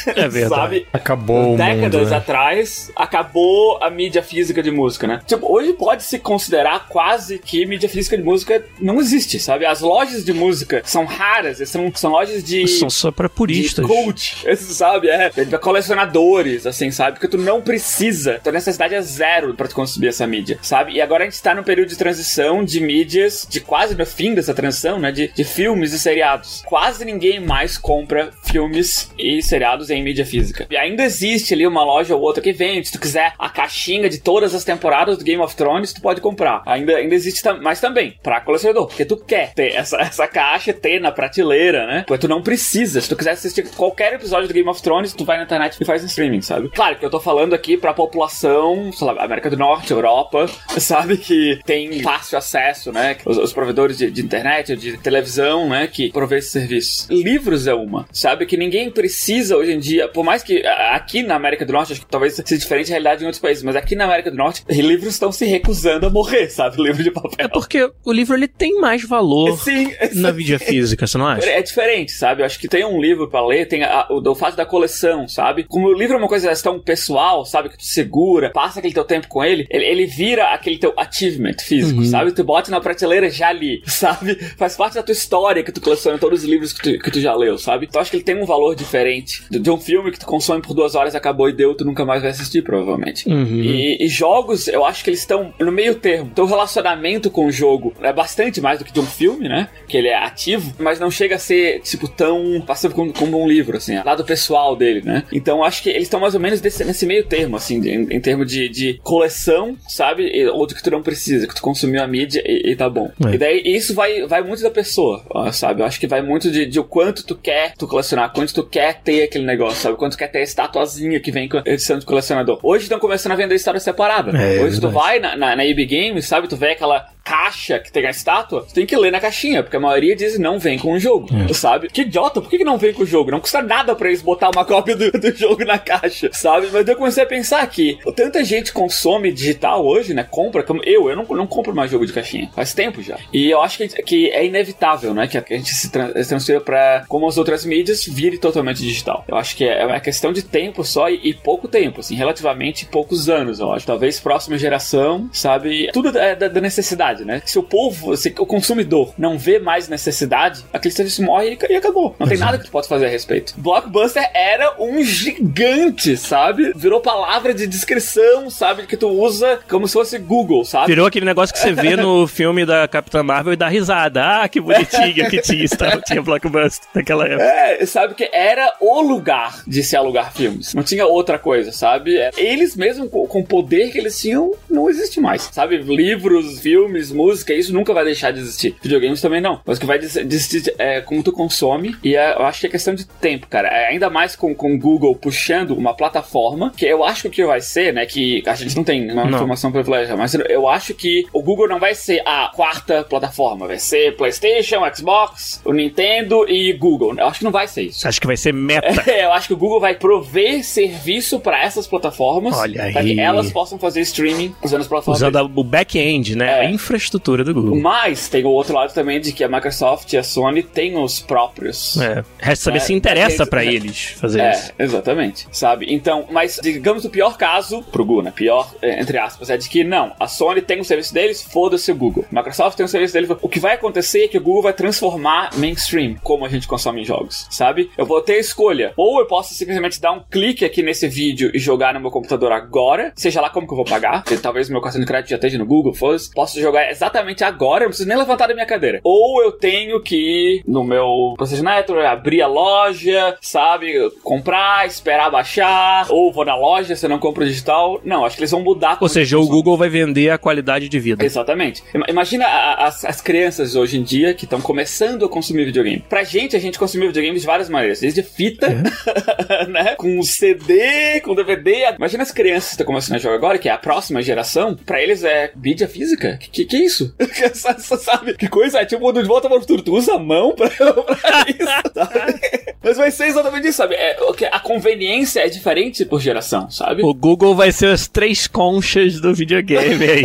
é *laughs* verdade. sabe? Acabou Décadas mundo, né? atrás, acabou a mídia física de música, né? Tipo, hoje pode se considerar quase que mídia física de música não existe, sabe? As lojas de música são raras, são, são lojas de... São só pra puristas. De cult, *laughs* sabe? É, colecionadores, assim, sabe? Porque tu não precisa, tu necessidade é zero para tu consumir essa mídia, sabe? E agora a gente tá num período de transição de mídias, de quase no fim dessa transição, né? De, de filmes e seriados. Quase ninguém mais compra filmes e seriados em mídia física. E ainda existe ali uma loja ou outra que vende. Se tu quiser a caixinha de todas as temporadas do Game of Thrones, tu pode comprar. Ainda, ainda existe, mas também pra colecionador, porque tu quer ter essa, *laughs* essa caixa, ter na prateleira, né? Porque tu não precisa. Se tu quiser assistir qualquer episódio do Game of Thrones, tu vai na internet e faz um streaming, sabe? Claro que eu tô falando aqui pra população sei lá, América do Norte, Europa, *laughs* sabe que tem fácil acesso, né? Os, os provedores de, de, internet, de televisão, né? Que provê esses serviços. Livros é uma, sabe? Que ninguém precisa hoje em dia, por mais que aqui na América do Norte, acho que talvez seja diferente a realidade em outros países, mas aqui na América do Norte, livros estão se recusando a morrer, sabe? Livro de papel. É porque o livro ele tem mais valor *laughs* Sim, na mídia física, você não acha? É diferente, sabe? Eu acho que tem um livro para ler, tem a, o, o fato da coleção, sabe? Como o livro é uma coisa tão pessoal, sabe? Que tu segura, passa aquele teu tempo com ele, ele, ele vira aquele teu achievement físico, uhum. sabe? Tu bota na prateleira já ali, *laughs* sabe? Faz parte da tua história que tu coleciona todos os livros que tu, que tu já leu, sabe? Então acho que ele tem um valor diferente de, de, um filme que tu consome por duas horas, acabou e deu, tu nunca mais vai assistir, provavelmente. Uhum. E, e, jogos, eu acho que eles estão no meio termo. Teu relacionamento com o jogo é bastante mais do que de um filme, né? Que ele é ativo, mas não chega a ser, tipo, tão passivo como, como um livro, assim, lado pessoal dele, né? Então acho que eles estão mais ou menos desse, nesse meio termo, assim, em, em termos de, de coleção, sabe? Ou do que tu não precisa, que tu consumiu a mídia e, e tá bom. É. E daí isso vai, vai muito da pessoa, sabe? Eu acho que vai muito de, de o quanto tu quer tu colecionar, quanto tu quer ter aquele negócio, sabe? Quanto tu quer ter a estatuazinha que vem com a edição de colecionador. Hoje estão começando a vender história separada. É, Hoje tu vai na, na, na EB Games, sabe? Tu vê aquela caixa que tem a estátua, tu tem que ler na caixinha, porque a maioria diz não vem com o jogo, é. sabe? Que idiota, por que, que não vem com o jogo? Não custa nada pra eles botar uma cópia do, *laughs* do jogo na caixa, sabe? Mas eu comecei a pensar que tanta gente consome digital hoje, né? Compra, como eu, eu não, não compro mais jogo de caixinha, faz tempo já. E eu acho que, que é inevitável, né? Que a gente se, trans, se transfira pra, como as outras mídias, vire totalmente digital. Eu acho que é uma questão de tempo só e, e pouco tempo, assim, relativamente poucos anos, eu acho. Talvez próxima geração, sabe? Tudo é da, da necessidade necessidade, né? Se o povo, se o consumidor não vê mais necessidade, aquele serviço morre e acabou. Não tem nada que tu possa fazer a respeito. Blockbuster era um gigante, sabe? Virou palavra de descrição, sabe? Que tu usa como se fosse Google, sabe? Virou aquele negócio que você vê no *laughs* filme da Capitã Marvel e dá risada. Ah, que bonitinha que tinha, *laughs* tinha Blockbuster naquela época. É, sabe que era o lugar de se alugar filmes. Não tinha outra coisa, sabe? Eles mesmo, com o poder que eles tinham, não existe mais, sabe? Livros, filmes, filmes, música, isso nunca vai deixar de existir. Videogames também não. Mas o que vai desistir é como tu consome. E é, eu acho que é questão de tempo, cara. É, ainda mais com o Google puxando uma plataforma, que eu acho que vai ser, né? Que a gente não tem uma não. informação privilegiada, mas eu acho que o Google não vai ser a quarta plataforma. Vai ser PlayStation, Xbox, o Nintendo e Google. Eu acho que não vai ser isso. Acho que vai ser meta. *laughs* É, eu acho que o Google vai prover serviço para essas plataformas. Olha aí. Para que elas possam fazer streaming usando as plataformas. Usando o back-end, né? É. A infra infraestrutura do Google. Mas tem o outro lado também de que a Microsoft e a Sony têm os próprios. É. Resta saber é, se interessa para eles fazer é, isso. Exatamente. Sabe? Então, mas digamos o pior caso pro Google, né? Pior, é, entre aspas, é de que não, a Sony tem o serviço deles, foda-se o Google. A Microsoft tem o serviço deles. O que vai acontecer é que o Google vai transformar mainstream como a gente consome jogos, sabe? Eu vou ter a escolha. Ou eu posso simplesmente dar um clique aqui nesse vídeo e jogar no meu computador agora, seja lá como que eu vou pagar, talvez meu cartão de crédito já esteja no Google, foda-se. Posso jogar exatamente agora, eu não preciso nem levantar da minha cadeira. Ou eu tenho que ir no meu PlayStation Network, abrir a loja, sabe? Comprar, esperar baixar. Ou vou na loja, se não compro digital. Não, acho que eles vão mudar. Ou seja, o Google vai vender a qualidade de vida. Exatamente. Imagina as, as crianças hoje em dia que estão começando a consumir videogame. Pra gente, a gente consumir videogame de várias maneiras. Desde fita, é. *laughs* né? Com CD, com DVD. Imagina as crianças que estão começando a jogar agora, que é a próxima geração. Pra eles é mídia física. Que, que, que isso? *laughs* sabe? Que coisa é tipo de volta para o futuro. Tu usa a mão pra, *laughs* pra isso, sabe? *laughs* Mas vai ser exatamente isso, sabe? É, a conveniência é diferente por geração, sabe? O Google vai ser as três conchas do videogame aí.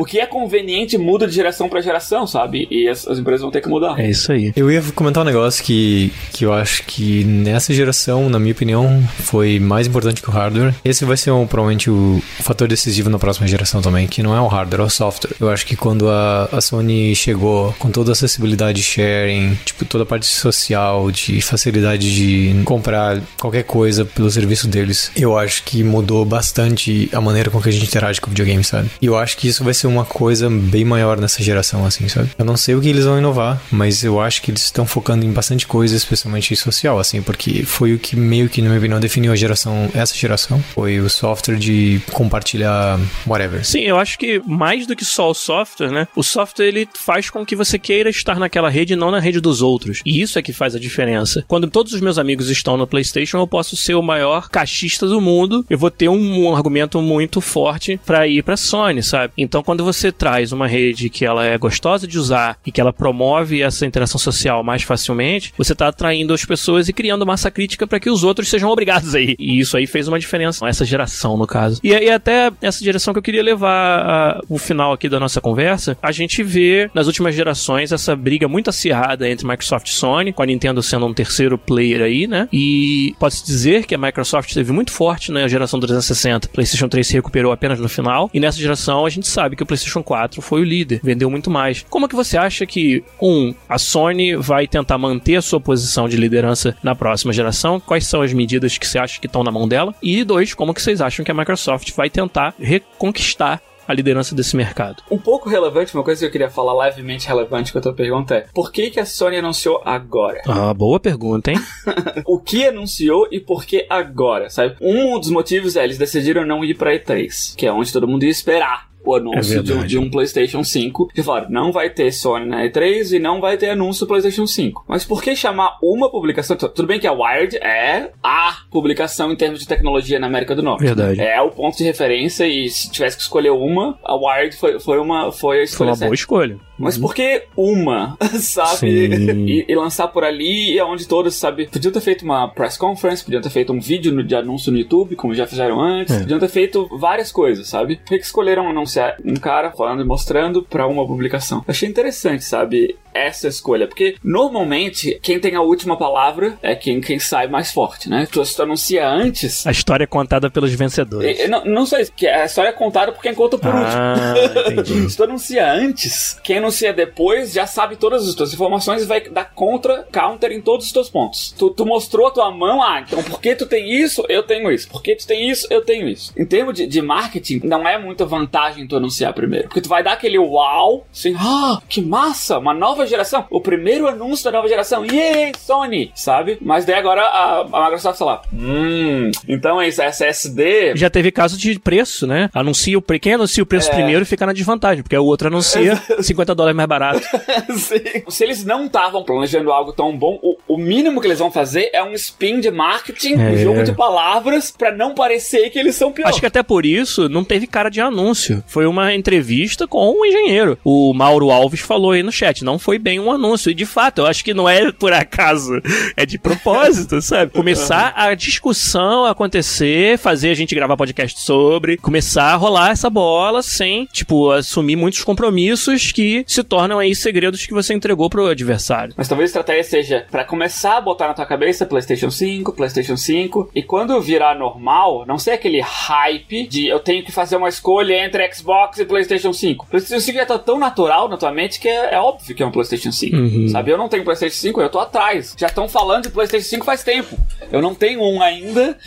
O que é conveniente muda de geração para geração, sabe? E as, as, empresas vão ter que mudar. É isso aí. Eu ia comentar um negócio que, que eu acho que nessa geração, na minha opinião, foi mais importante que o hardware. Esse vai ser um, provavelmente o, fator decisivo na próxima geração também, que não é o hardware, é o software. Eu acho que quando a, a Sony chegou com toda a acessibilidade de sharing, tipo, toda a parte social, de facilidade de comprar qualquer coisa pelo serviço deles, eu acho que mudou bastante a maneira com que a gente interage com o videogame, sabe? E eu acho que isso vai ser uma coisa bem maior nessa geração, assim, sabe? Eu não sei o que eles vão inovar, mas eu acho que eles estão focando em bastante coisa, especialmente social, assim, porque foi o que meio que, na minha opinião, definiu a geração, essa geração. Foi o software de compartilhar whatever. Sim, eu acho que mais do que só o software, né? O software ele faz com que você queira estar naquela rede e não na rede dos outros. E isso é que faz a diferença. Quando todos os meus amigos estão no PlayStation, eu posso ser o maior caixista do mundo. Eu vou ter um, um argumento muito forte para ir para Sony, sabe? Então, quando quando você traz uma rede que ela é gostosa de usar e que ela promove essa interação social mais facilmente, você está atraindo as pessoas e criando massa crítica para que os outros sejam obrigados aí. E isso aí fez uma diferença, essa geração, no caso. E, e até essa direção que eu queria levar a, o final aqui da nossa conversa, a gente vê nas últimas gerações essa briga muito acirrada entre Microsoft e Sony, com a Nintendo sendo um terceiro player aí, né? E pode-se dizer que a Microsoft esteve muito forte na geração 360. PlayStation 3 se recuperou apenas no final. E nessa geração a gente sabe que o PlayStation 4 foi o líder, vendeu muito mais. Como é que você acha que, um, a Sony vai tentar manter a sua posição de liderança na próxima geração? Quais são as medidas que você acha que estão na mão dela? E dois, como que vocês acham que a Microsoft vai tentar reconquistar a liderança desse mercado. Um pouco relevante, uma coisa que eu queria falar levemente relevante com a tua pergunta é: por que, que a Sony anunciou agora? Ah, boa pergunta, hein? *laughs* o que anunciou e por que agora, sabe? Um dos motivos é eles decidiram não ir pra E3, que é onde todo mundo ia esperar o anúncio é de, de, um PlayStation 5. Que falaram, não vai ter Sony na E3 e não vai ter anúncio do PlayStation 5. Mas por que chamar uma publicação? Tudo bem que a Wired é a publicação em termos de tecnologia na América do Norte. Verdade. É o ponto de referência e se tivesse que escolher uma, a Wired foi, foi, uma, foi a escolha. Foi uma certa. boa escolha. Mas uhum. por que uma, *laughs* sabe? E, e, lançar por ali e onde todos, sabe? Podiam ter feito uma press conference, podiam ter feito um vídeo de anúncio no YouTube, como já fizeram antes. É. Podiam ter feito várias coisas, sabe? Por que, escolheram anunciar um cara falando e mostrando pra uma publicação? achei interessante, sabe? essa escolha. Porque normalmente quem tem a última palavra é quem, quem sai mais forte, né? Tu, se tu anuncia antes. A história é contada pelos vencedores. E, não, não sei, que a história é contada por quem conta por ah, último. *laughs* se tu anuncia antes, quem anuncia depois já sabe todas as tuas informações e vai dar contra, counter em todos os teus pontos. Tu, tu mostrou a tua mão, ah, então porque tu tem isso, eu tenho isso. Porque tu tem isso, eu tenho isso. Em termos de, de marketing, não é muita vantagem tu anunciar primeiro. Porque tu vai dar aquele uau, assim, ah, que massa, uma nova geração. O primeiro anúncio da nova geração. Yay, Sony! Sabe? Mas daí agora a, a Microsoft tá lá. Hum. Então é isso, SSD. Já teve caso de preço, né? Anuncia o Quem anuncia o preço é... primeiro fica na desvantagem, porque o outro anuncia *laughs* 50 dólares mais barato. *laughs* Sim. Se eles não estavam planejando algo tão bom, o, o, mínimo que eles vão fazer é um spin de marketing, é. um jogo de palavras, para não parecer que eles são piores. Acho que até por isso não teve cara de anúncio. Foi uma entrevista com um engenheiro. O Mauro Alves falou aí no chat. Não foi bem um anúncio. E de fato, eu acho que não é por acaso, é de propósito, *laughs* sabe? Começar a discussão acontecer, fazer a gente gravar podcast sobre, começar a rolar essa bola sem, tipo, assumir muitos compromissos que se tornam aí segredos que você entregou pro adversário. Mas talvez a estratégia seja para começar a botar na tua cabeça PlayStation 5, PlayStation 5, e quando virar normal, não ser aquele hype de eu tenho que fazer uma escolha entre Xbox e PlayStation 5. PlayStation 5 já tá tão natural na tua mente que é, é óbvio que é um PlayStation 5. Uhum. Sabe? Eu não tenho PlayStation 5, eu tô atrás. Já estão falando de PlayStation 5 faz tempo. Eu não tenho um ainda.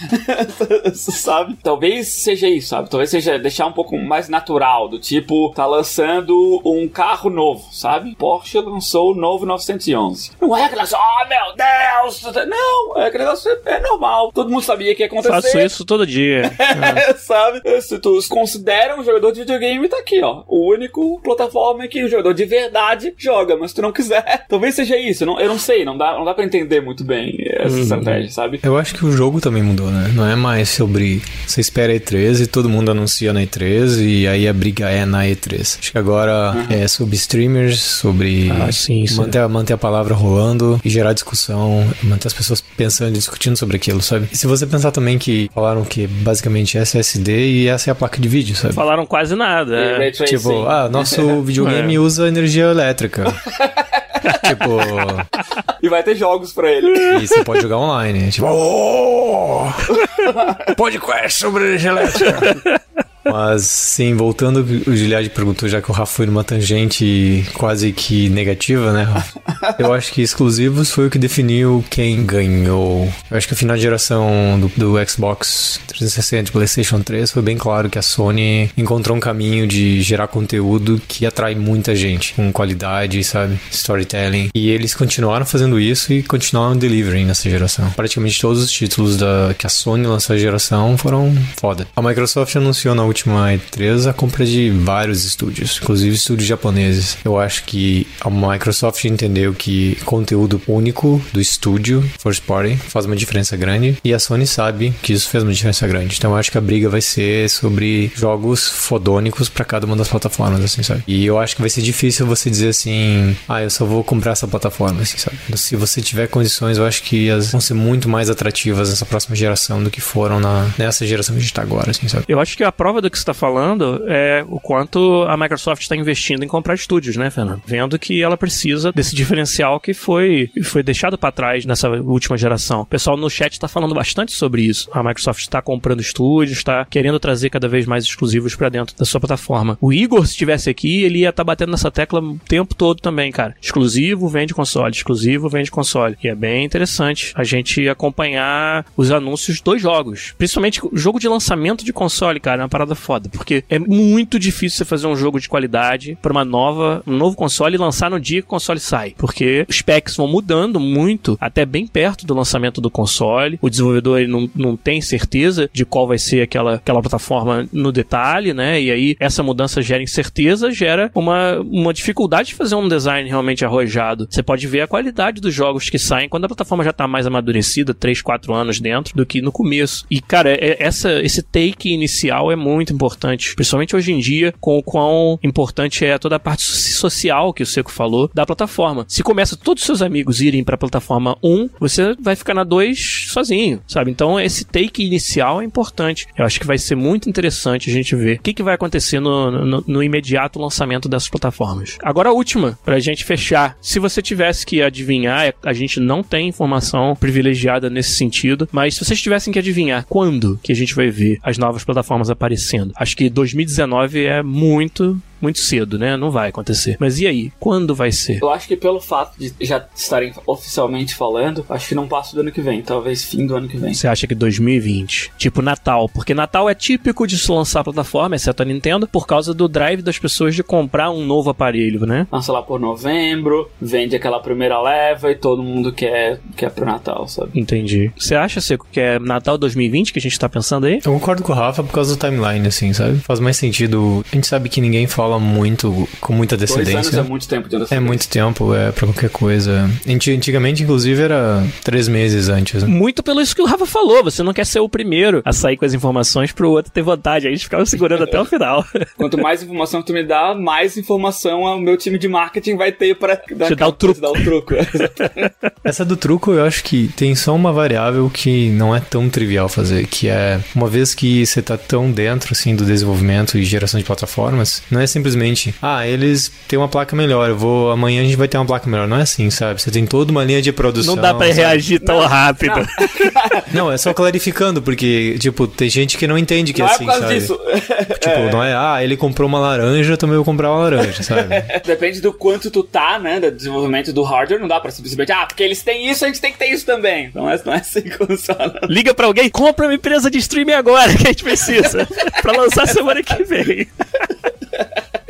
*laughs* sabe? Talvez seja isso, sabe? Talvez seja deixar um pouco mais natural, do tipo, tá lançando um carro novo, sabe? Porsche lançou o novo 911. Não é aquele negócio, oh meu Deus! Não, é aquele negócio, é normal. Todo mundo sabia que ia acontecer. Faço isso todo dia. *laughs* é, sabe? Se tu considera um jogador de videogame, tá aqui, ó. O único plataforma que o jogador de verdade joga mas se tu não quiser, *laughs* talvez seja isso. Eu não, eu não sei, não dá, não dá pra entender muito bem essa uhum. estratégia, sabe? Eu acho que o jogo também mudou, né? Não é mais sobre você espera a E3 e todo mundo anuncia na E3 e aí a briga é na E3. Acho que agora uhum. é sobre streamers, sobre ah, sim, manter, a, manter a palavra rolando e gerar discussão, manter as pessoas pensando e discutindo sobre aquilo, sabe? E se você pensar também que falaram que basicamente SSD e essa é a placa de vídeo, sabe? Falaram quase nada. É. Tipo, ah, nosso *laughs* videogame é. usa energia elétrica. *laughs* tipo. E vai ter jogos pra ele. E você pode jogar online. Tipo, *laughs* oh! podcast sobre energia elétrica. Mas, sim, voltando, o Giliad perguntou, já que o Rafa foi numa tangente quase que negativa, né, Rafa? *laughs* Eu acho que exclusivos foi o que definiu quem ganhou. Eu acho que o final de geração do, do Xbox 360 e PlayStation 3 foi bem claro que a Sony encontrou um caminho de gerar conteúdo que atrai muita gente, com qualidade, sabe? Storytelling. E eles continuaram fazendo isso e continuaram delivering nessa geração. Praticamente todos os títulos da, que a Sony lançou a geração foram foda. A Microsoft anunciou na última E3 a compra de vários estúdios, inclusive estúdios japoneses. Eu acho que a Microsoft entendeu que conteúdo único do estúdio first party faz uma diferença grande e a Sony sabe que isso fez uma diferença grande. Então eu acho que a briga vai ser sobre jogos fodônicos para cada uma das plataformas, assim, sabe? E eu acho que vai ser difícil você dizer assim, ah, eu só vou comprar essa plataforma, assim, sabe? Se você tiver condições, eu acho que elas vão ser muito mais atrativas nessa próxima geração do que foram na, nessa geração que a gente tá agora, assim, sabe? Eu acho que a prova do que você tá falando é o quanto a Microsoft está investindo em comprar estúdios, né, Fernando? Vendo que ela precisa desse diferencial que foi, foi deixado para trás nessa última geração. O pessoal no chat está falando bastante sobre isso. A Microsoft está comprando estúdios, está querendo trazer cada vez mais exclusivos para dentro da sua plataforma. O Igor, se estivesse aqui, ele ia estar tá batendo nessa tecla o tempo todo também, cara. Exclusivo vende console, exclusivo vende console. E é bem interessante a gente acompanhar os anúncios dos jogos. Principalmente o jogo de lançamento de console, cara, é uma parada foda. Porque é muito difícil você fazer um jogo de qualidade para uma nova, um novo console e lançar no dia que o console sai. Porque os specs vão mudando muito, até bem perto do lançamento do console. O desenvolvedor não, não tem certeza de qual vai ser aquela, aquela plataforma no detalhe, né? E aí essa mudança gera incerteza, gera uma, uma dificuldade de fazer um design realmente arrojado. Você pode ver a qualidade dos jogos que saem quando a plataforma já está mais amadurecida, 3, 4 anos dentro, do que no começo. E, cara, é, essa, esse take inicial é muito importante, principalmente hoje em dia, com o quão importante é toda a parte social que o Seco falou da plataforma. Se começa todos os seus amigos irem para a plataforma 1, você vai ficar na 2 sozinho, sabe? Então, esse take inicial é importante. Eu acho que vai ser muito interessante a gente ver o que, que vai acontecer no, no, no imediato lançamento dessas plataformas. Agora, a última, pra gente fechar. Se você tivesse que adivinhar, é, a gente não tem informação privilegiada nesse sentido, mas se vocês tivessem que adivinhar quando que a gente vai ver as novas plataformas aparecendo, acho que 2019 é muito muito cedo, né? Não vai acontecer. Mas e aí? Quando vai ser? Eu acho que pelo fato de já estarem oficialmente falando, acho que não passa do ano que vem. Talvez fim do ano que vem. Você acha que 2020? Tipo Natal. Porque Natal é típico de se lançar a plataforma, exceto a Nintendo, por causa do drive das pessoas de comprar um novo aparelho, né? Lança lá por novembro, vende aquela primeira leva e todo mundo quer, quer pro Natal, sabe? Entendi. Você acha, Seco, que é Natal 2020 que a gente tá pensando aí? Eu concordo com o Rafa por causa do timeline, assim, sabe? Faz mais sentido. A gente sabe que ninguém fala fala muito, com muita decedência. Dois anos é muito tempo de É muito tempo, é pra qualquer coisa. Antigamente, inclusive, era três meses antes. Né? Muito pelo isso que o Rafa falou, você não quer ser o primeiro a sair com as informações pro outro ter vontade. Aí a gente ficava segurando até o final. *laughs* Quanto mais informação tu me dá, mais informação o meu time de marketing vai ter pra dar, te dar o truco. Dar o truco. *laughs* Essa do truco, eu acho que tem só uma variável que não é tão trivial fazer, que é uma vez que você tá tão dentro, assim, do desenvolvimento e geração de plataformas, não é sempre simplesmente, ah, eles têm uma placa melhor, eu vou, amanhã a gente vai ter uma placa melhor. Não é assim, sabe? Você tem toda uma linha de produção. Não dá pra sabe? reagir tão não, rápido. Não. *laughs* não. é só clarificando, porque, tipo, tem gente que não entende que não é assim, é sabe? Disso. *laughs* Tipo, é. não é, ah, ele comprou uma laranja, eu também vou comprar uma laranja, *laughs* sabe? Depende do quanto tu tá, né, do desenvolvimento do hardware, não dá pra simplesmente, ah, porque eles têm isso, a gente tem que ter isso também. Não é, não é assim que funciona. Liga pra alguém, compra uma empresa de streaming agora que a gente precisa, pra lançar semana que vem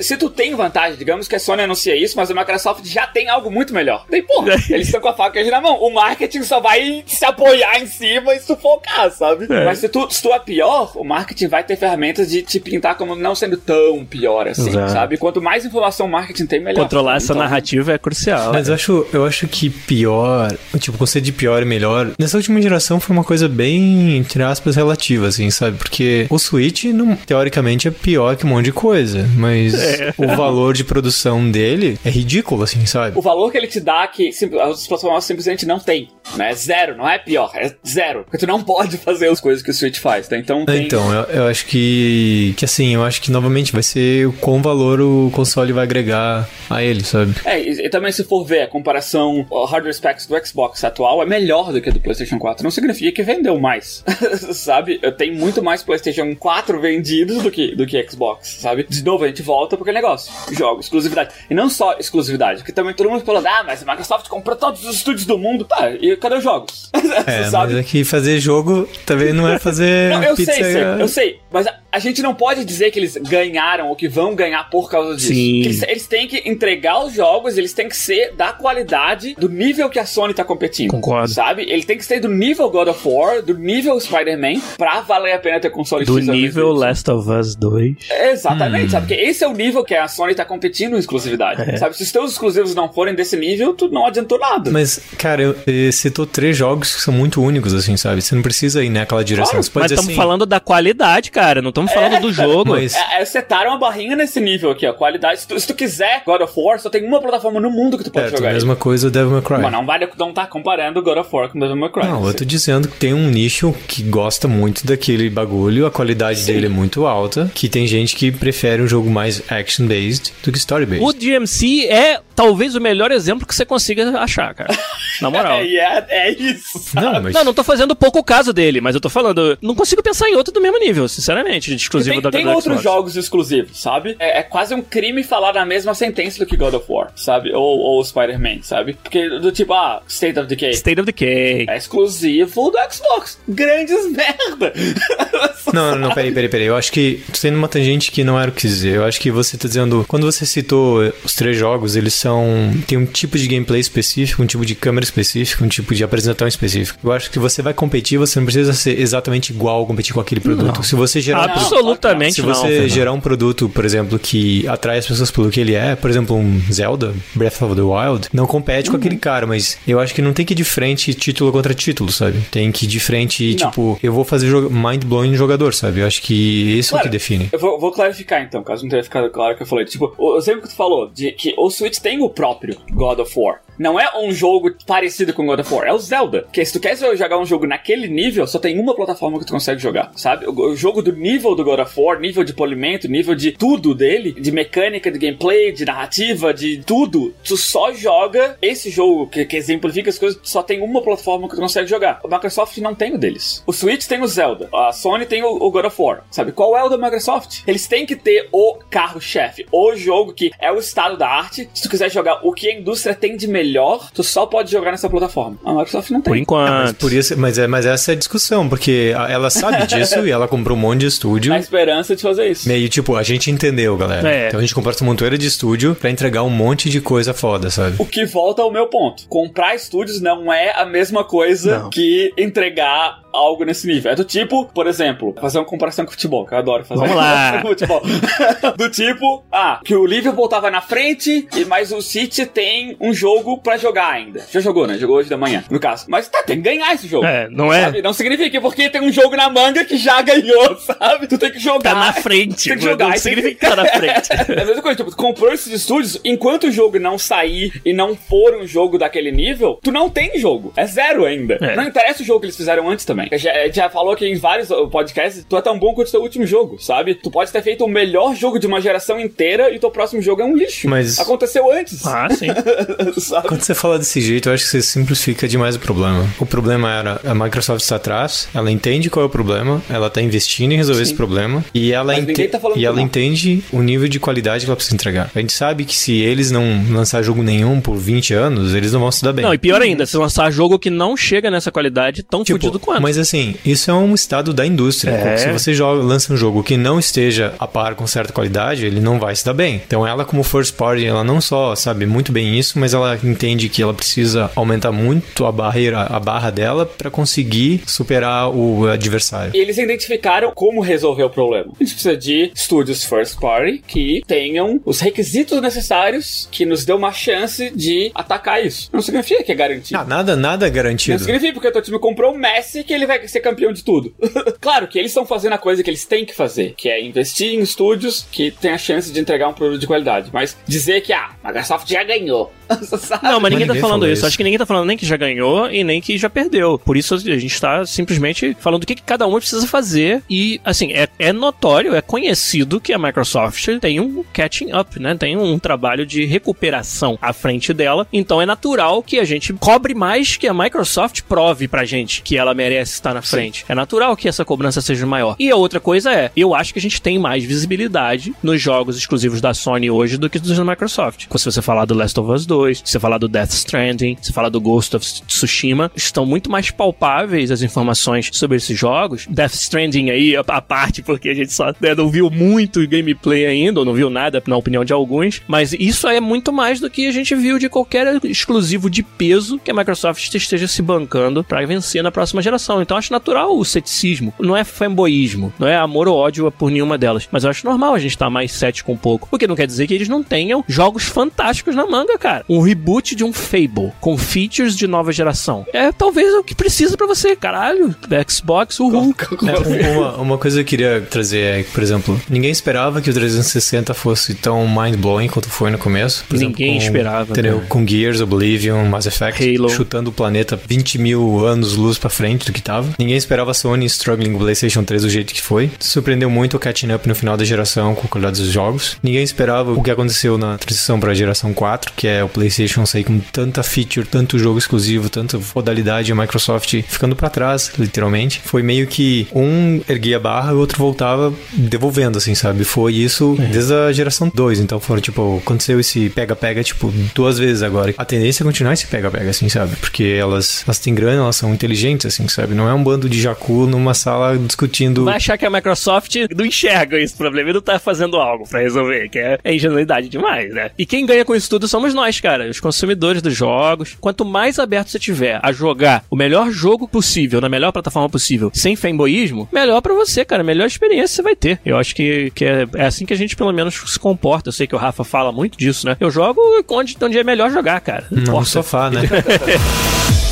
se tu tem vantagem, digamos que a Sony anuncia isso, mas a Microsoft já tem algo muito melhor. Daí, pô, *laughs* eles estão com a faca na mão. O marketing só vai se apoiar em cima e sufocar, sabe? É. Mas se tu, se tu é pior, o marketing vai ter ferramentas de te pintar como não sendo tão pior assim, Exato. sabe? Quanto mais informação o marketing tem, melhor. Controlar essa então, narrativa é crucial. Mas eu acho, eu acho que pior, tipo, o conceito de pior e melhor, nessa última geração foi uma coisa bem, entre aspas, relativa, assim, sabe? Porque o Switch, não, teoricamente, é pior que um monte de coisa, mas é. O valor de produção dele é ridículo, assim, sabe? O valor que ele te dá que as plataformas simplesmente não tem, né? É zero, não é pior, é zero. Porque tu não pode fazer as coisas que o Switch faz, tá? Então, tem... então eu, eu, acho que, que assim, eu acho que novamente vai ser o quão valor o console vai agregar a ele, sabe? É, e, e também se for ver a comparação, o hardware specs do Xbox atual é melhor do que do PlayStation 4. Não significa que vendeu mais, *laughs* sabe? Tenho muito mais PlayStation 4 vendidos do que, do que Xbox, sabe? De novo, a gente volta aquele negócio. Jogo, exclusividade. E não só exclusividade, porque também todo mundo falando, ah, mas a Microsoft comprou todos os estúdios do mundo. Tá, e cadê os jogos? *laughs* É, mas é que fazer jogo também não é fazer não, eu pizza... sei, eu sei, mas a, a, gente não pode dizer que eles ganharam ou que vão ganhar por causa disso. Sim. Eles, eles têm que entregar os jogos, eles têm que ser da qualidade do nível que a Sony tá competindo. Concordo. Sabe? Ele tem que ser do nível God of War, do nível Spider-Man, pra valer a pena ter console Do nível Last of Us 2. Exatamente, hum. sabe? Porque esse é o nível que a Sony tá competindo em exclusividade. É. Sabe? Se os teus exclusivos não forem desse nível, tu não adiantou nada. Mas, cara, eu, eu citou três jogos que são muito únicos, assim, sabe? Você não precisa ir naquela direção. Claro, mas estamos assim... falando da qualidade, cara. Não estamos falando é, do jogo. Mas... É, é, setaram a barrinha nesse nível aqui, a qualidade. Se tu, se tu, quiser God of War, só tem uma plataforma no mundo que tu pode é, jogar. É a mesma coisa o Devil May Cry. Mas não vale não tá comparando God of War com Devil May Cry. Não, eu tô dizendo que tem um nicho que gosta muito daquele bagulho, a qualidade Sim. dele é muito alta, que tem gente que prefere um jogo mais action-based do que story-based. O DMC é talvez o melhor exemplo que você consiga achar, cara. Na moral. *laughs* é, é, é isso. Não, mas... não, não tô fazendo pouco caso dele, mas eu tô falando, não consigo pensar em outro do mesmo nível, sinceramente, de exclusivo tem, da Tem outros jogos exclusivos, sabe? É, é, quase um crime falar na mesma sentença do que God of War, sabe? Ou, ou Spider-Man, sabe? Porque do tipo, ah, State of Decay. State of Decay. É exclusivo do Xbox. Grandes merda. *laughs* não, não, não, peraí, peraí, peraí. Eu acho que tô tendo uma tangente que não era o que dizer. Eu acho que você tá dizendo, quando você citou os três jogos, eles são. tem um tipo de gameplay específico, um tipo de câmera específico, um tipo de apresentação específico. Eu acho que você vai competir, você não precisa ser exatamente igual a competir com aquele produto. Não. Se você gerar. Absolutamente Se você não, gerar um produto, por exemplo, que atrai as pessoas pelo que ele é, por exemplo, um Zelda, Breath of the Wild, não compete uhum. com aquele cara, mas eu acho que não tem que ir de frente título contra título, sabe? Tem que ir de frente, não. tipo, eu vou fazer mind-blowing no jogador, sabe? Eu acho que isso claro, é o que define. Eu vou, vou, clarificar então, caso não tenha ficado claro que eu falei. Tipo, o exemplo que tu falou, de que o Switch tem o próprio God of War. Não é um jogo parecido com God of War, é o Zelda. Que se tu quer jogar um jogo naquele nível, só tem uma plataforma que tu consegue jogar, sabe? O, jogo do nível do God of War, nível de polimento, nível de tudo dele, de mecânica, de gameplay, de narrativa, de tudo, tu só joga esse jogo que, que exemplifica as coisas, só tem uma plataforma que tu consegue jogar. O Microsoft não tem o deles. O Switch tem o Zelda, a Sony tem o, o God of War, sabe? Qual é o da Microsoft? Eles têm que ter o carro-chefe, o jogo que é o estado da arte. Se tu quiser jogar o que a indústria tem de melhor melhor, tu só pode jogar nessa plataforma. A Microsoft não tem. Por enquanto. É, mas, por isso, mas, é, mas essa é a discussão, porque ela sabe *laughs* disso e ela comprou um monte de estúdio. Na esperança de fazer isso. Meio tipo, a gente entendeu, galera. É. Então a gente comprou essa montoeira de estúdio pra entregar um monte de coisa foda, sabe? O que volta ao meu ponto. Comprar estúdios não é a mesma coisa não. que entregar algo nesse nível. É do tipo, por exemplo, fazer uma comparação com futebol, que eu adoro fazer. Vamos lá. *laughs* com futebol. *laughs* do tipo, ah, que o Liverpool tava na frente, e mas o City tem um jogo pra jogar ainda. Já jogou, né? Jogou hoje da manhã, no caso. Mas tá, tem que ganhar esse jogo. É, não é? Sabe? Não significa porque tem um jogo na manga que já ganhou, *laughs* sabe? Tu tem que jogar. Tá na frente. Tem que jogar. Não significa que tá na frente. é a mesma coisa, tipo, tu comprou esses estúdios, enquanto o jogo não sair e não for um jogo daquele nível, tu não tem jogo. É zero ainda. É. Não interessa o jogo que eles fizeram antes também. Já, já falou que em vários podcasts, tu é tão bom quanto o teu último jogo, sabe? Tu pode ter feito o melhor jogo de uma geração inteira e teu próximo jogo é um lixo. Mas. Aconteceu antes. Ah, sim. *laughs* Quando você fala desse jeito, eu acho que você simplifica demais o problema. O problema era a Microsoft está atrás, ela entende qual é o problema, ela tá investindo em resolver sim. esse problema e ela, ente... tá e ela entende o nível de qualidade que ela precisa entregar. A gente sabe que se eles não lançar jogo nenhum por 20 anos, eles não vão se dar bem. Não, e pior ainda, se lançar jogo que não chega nessa qualidade, tão tipo, fudido quanto. Mas assim, isso é um estado da indústria. É. Se você joga, lança um jogo que não esteja a par com certa qualidade, ele não vai se dar bem. Então ela, como first party, ela não só sabe muito bem isso, mas ela entende que ela precisa aumentar muito a barreira, a barra dela para conseguir superar o adversário. E eles identificaram como resolver o problema. A gente precisa de estúdios first party que tenham os requisitos necessários que nos dê uma chance de atacar isso. Não significa que é garantido. Ah, nada, nada é garantido. Não significa porque o teu time comprou o Messi que ele vai ser campeão de tudo. *laughs* claro que eles estão fazendo a coisa que eles têm que fazer, que é investir em estúdios que têm a chance de entregar um produto de qualidade. Mas dizer que, ah, a Microsoft já ganhou. *laughs* Não, mas ninguém, mas tá falando isso. isso. Acho que ninguém tá falando nem que já ganhou e nem que já perdeu. Por isso a gente tá simplesmente falando do que, que cada uma precisa fazer. E, assim, é, é notório, é conhecido que a Microsoft tem um catching up, né? Tem um trabalho de recuperação à frente dela. Então é natural que a gente cobre mais que a Microsoft prove pra gente que ela merece estar na frente. Sim. É natural que essa cobrança seja maior. E a outra coisa é, eu acho que a gente tem mais visibilidade nos jogos exclusivos da Sony hoje do que dos da Microsoft. Se você falar do Last of Us 2, se você falar do Death Stranding, se falar do Ghost of Tsushima, estão muito mais palpáveis as informações sobre esses jogos. Death Stranding aí, a, parte, porque a gente só né, não viu muito gameplay ainda, ou não viu nada, na opinião de alguns, mas isso é muito mais do que a gente viu de qualquer exclusivo de peso que a Microsoft esteja se bancando para vencer na próxima geração. Então acho natural o ceticismo. Não é fanboyismo, não é amor ou ódio por nenhuma delas, mas eu acho normal a gente estar tá mais cético um pouco, porque não quer dizer que eles não tenham jogos fantásticos na manga, cara. Um reboot de um Fable com features de nova geração é talvez o que precisa para você, caralho. Xbox, uhul. É, uma, uma coisa que eu queria trazer é, por exemplo, ninguém esperava que o 360 fosse tão mind-blowing quanto foi no começo. Por ninguém exemplo, com, esperava. Entendeu? Cara. Com Gears, Oblivion, Mass Effect, Halo. chutando o planeta 20 mil anos-luz pra frente do que Ninguém esperava a Sony struggling com o PlayStation 3 do jeito que foi. Surpreendeu muito o catching up no final da geração com a qualidade dos jogos. Ninguém esperava o que aconteceu na transição pra geração 4, que é o PlayStation sair com tanta feature, tanto jogo exclusivo, tanta modalidade, a Microsoft ficando para trás, literalmente. Foi meio que um erguia a barra e o outro voltava devolvendo, assim, sabe? Foi isso é. desde a geração 2. Então foram, tipo, aconteceu esse pega-pega, tipo, duas vezes agora. A tendência é continuar esse pega-pega, assim, sabe? Porque elas, elas têm grana, elas são inteligentes, assim, sabe? Não é um bando de jacu numa sala discutindo. Vai achar que a Microsoft não enxerga esse problema e não tá fazendo algo para resolver, que é, é ingenuidade demais, né? E quem ganha com isso tudo somos nós, cara, os consumidores dos jogos. Quanto mais aberto você tiver a jogar o melhor jogo possível, na melhor plataforma possível, sem fanboyismo, melhor para você, cara. Melhor experiência você vai ter. Eu acho que, que é, é, assim que a gente, pelo menos, se comporta. Eu sei que o Rafa fala muito disso, né? Eu jogo onde, onde é melhor jogar, cara. Não no sofá, né? *laughs*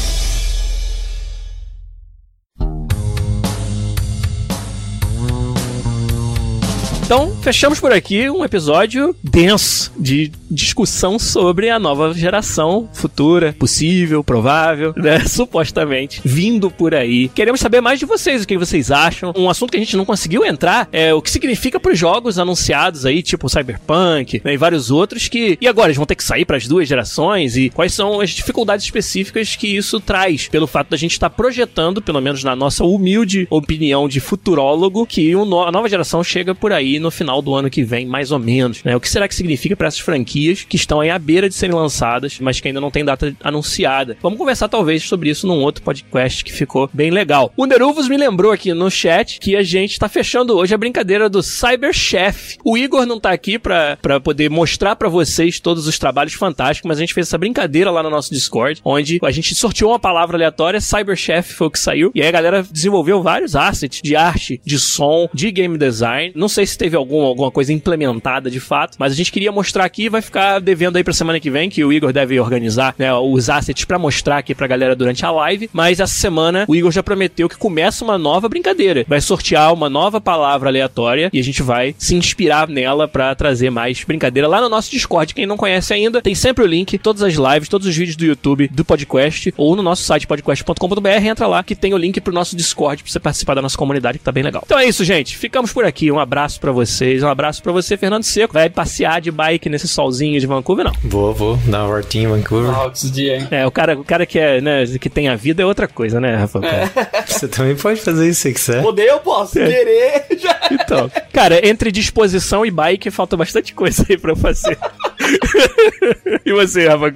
Então, fechamos por aqui um episódio denso de discussão sobre a nova geração futura, possível, provável, *laughs* né? Supostamente, vindo por aí. Queremos saber mais de vocês, o que vocês acham. Um assunto que a gente não conseguiu entrar é o que significa para os jogos anunciados aí, tipo Cyberpunk né, e vários outros que. E agora, eles vão ter que sair para as duas gerações? E quais são as dificuldades específicas que isso traz? Pelo fato da gente estar tá projetando, pelo menos na nossa humilde opinião de futurólogo, que a nova geração chega por aí no final do ano que vem, mais ou menos. Né? O que será que significa para essas franquias que estão aí à beira de serem lançadas, mas que ainda não tem data anunciada? Vamos conversar talvez sobre isso num outro podcast que ficou bem legal. O Neruvos me lembrou aqui no chat que a gente está fechando hoje a brincadeira do Cyber Chef. O Igor não tá aqui para poder mostrar para vocês todos os trabalhos fantásticos, mas a gente fez essa brincadeira lá no nosso Discord, onde a gente sorteou uma palavra aleatória, Cyber Chef foi o que saiu, e aí a galera desenvolveu vários assets de arte, de som, de game design. Não sei se teve teve algum, alguma coisa implementada de fato, mas a gente queria mostrar aqui e vai ficar devendo aí pra semana que vem, que o Igor deve organizar né, os assets para mostrar aqui pra galera durante a live. Mas essa semana o Igor já prometeu que começa uma nova brincadeira. Vai sortear uma nova palavra aleatória e a gente vai se inspirar nela para trazer mais brincadeira lá no nosso Discord. Quem não conhece ainda, tem sempre o link, todas as lives, todos os vídeos do YouTube do podcast ou no nosso site podcast.com.br. Entra lá que tem o link pro nosso Discord pra você participar da nossa comunidade que tá bem legal. Então é isso, gente. Ficamos por aqui. Um abraço para você vocês. Um abraço para você, Fernando Seco. Vai passear de bike nesse solzinho de Vancouver, não? Vou, vou. Dar uma voltinha em Vancouver. Altos dias, hein? É, o cara, o cara que, é, né, que tem a vida é outra coisa, né, Rafa? É. Você também pode fazer isso se quiser. Poder eu posso, é. querer *laughs* já. Então, cara, entre disposição e bike falta bastante coisa aí pra fazer. *laughs* e você, Rafa?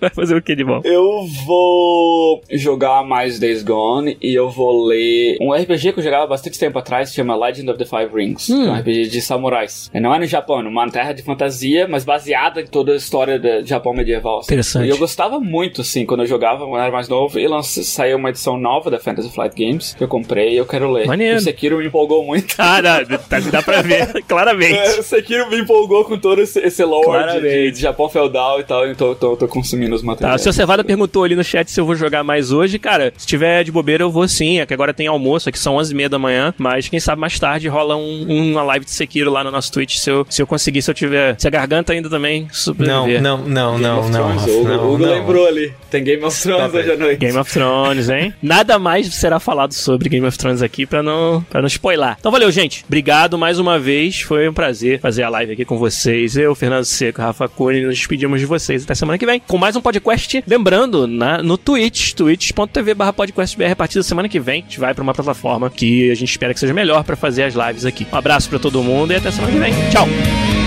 Vai fazer o que de bom? Eu vou jogar mais Days Gone e eu vou ler um RPG que eu jogava bastante tempo atrás, chama Legend of the Five Rings. Hum. Que é um RPG de samurais. Não é no Japão, é uma terra de fantasia, mas baseada em toda a história do Japão medieval. Assim. Interessante. E eu gostava muito, assim, quando eu jogava, quando eu era mais novo, e saiu uma edição nova da Fantasy Flight Games, que eu comprei e eu quero ler. Maneiro. O Sekiro me empolgou muito. Não, tá, dá pra ver, *laughs* claramente. É, o Sekiro me empolgou com todo esse, esse lore de, de, Japão feudal e tal, então tô, tô consumindo os materiais. Tá, o seu Cevada perguntou ali no chat se eu vou jogar mais hoje. Cara, se tiver de bobeira, eu vou sim. É que agora tem almoço, aqui são 11h30 da manhã. Mas quem sabe mais tarde rola um, uma live de Sekiro lá no nosso Twitch. Se eu, se eu conseguir, se eu tiver. Se a garganta ainda também sobreviver. Não, não, não, não, não. O Hugo lembrou ali. Tem Game of Thrones tá hoje à noite. Game of Thrones, hein? Nada mais será falado sobre Game of Thrones aqui pra não, pra não spoiler. Então valeu, gente. Obrigado mais uma vez. Foi um prazer fazer a live aqui com vocês. Eu, Fernando Seco, Rafa Cunha, nos despedimos de vocês até semana que vem com mais um podcast, lembrando, na, no Twitch, twitch.tv barra podcastbr, a partir da semana que vem, a gente vai pra uma plataforma que a gente espera que seja melhor para fazer as lives aqui. Um abraço para todo mundo e até semana que vem. Tchau!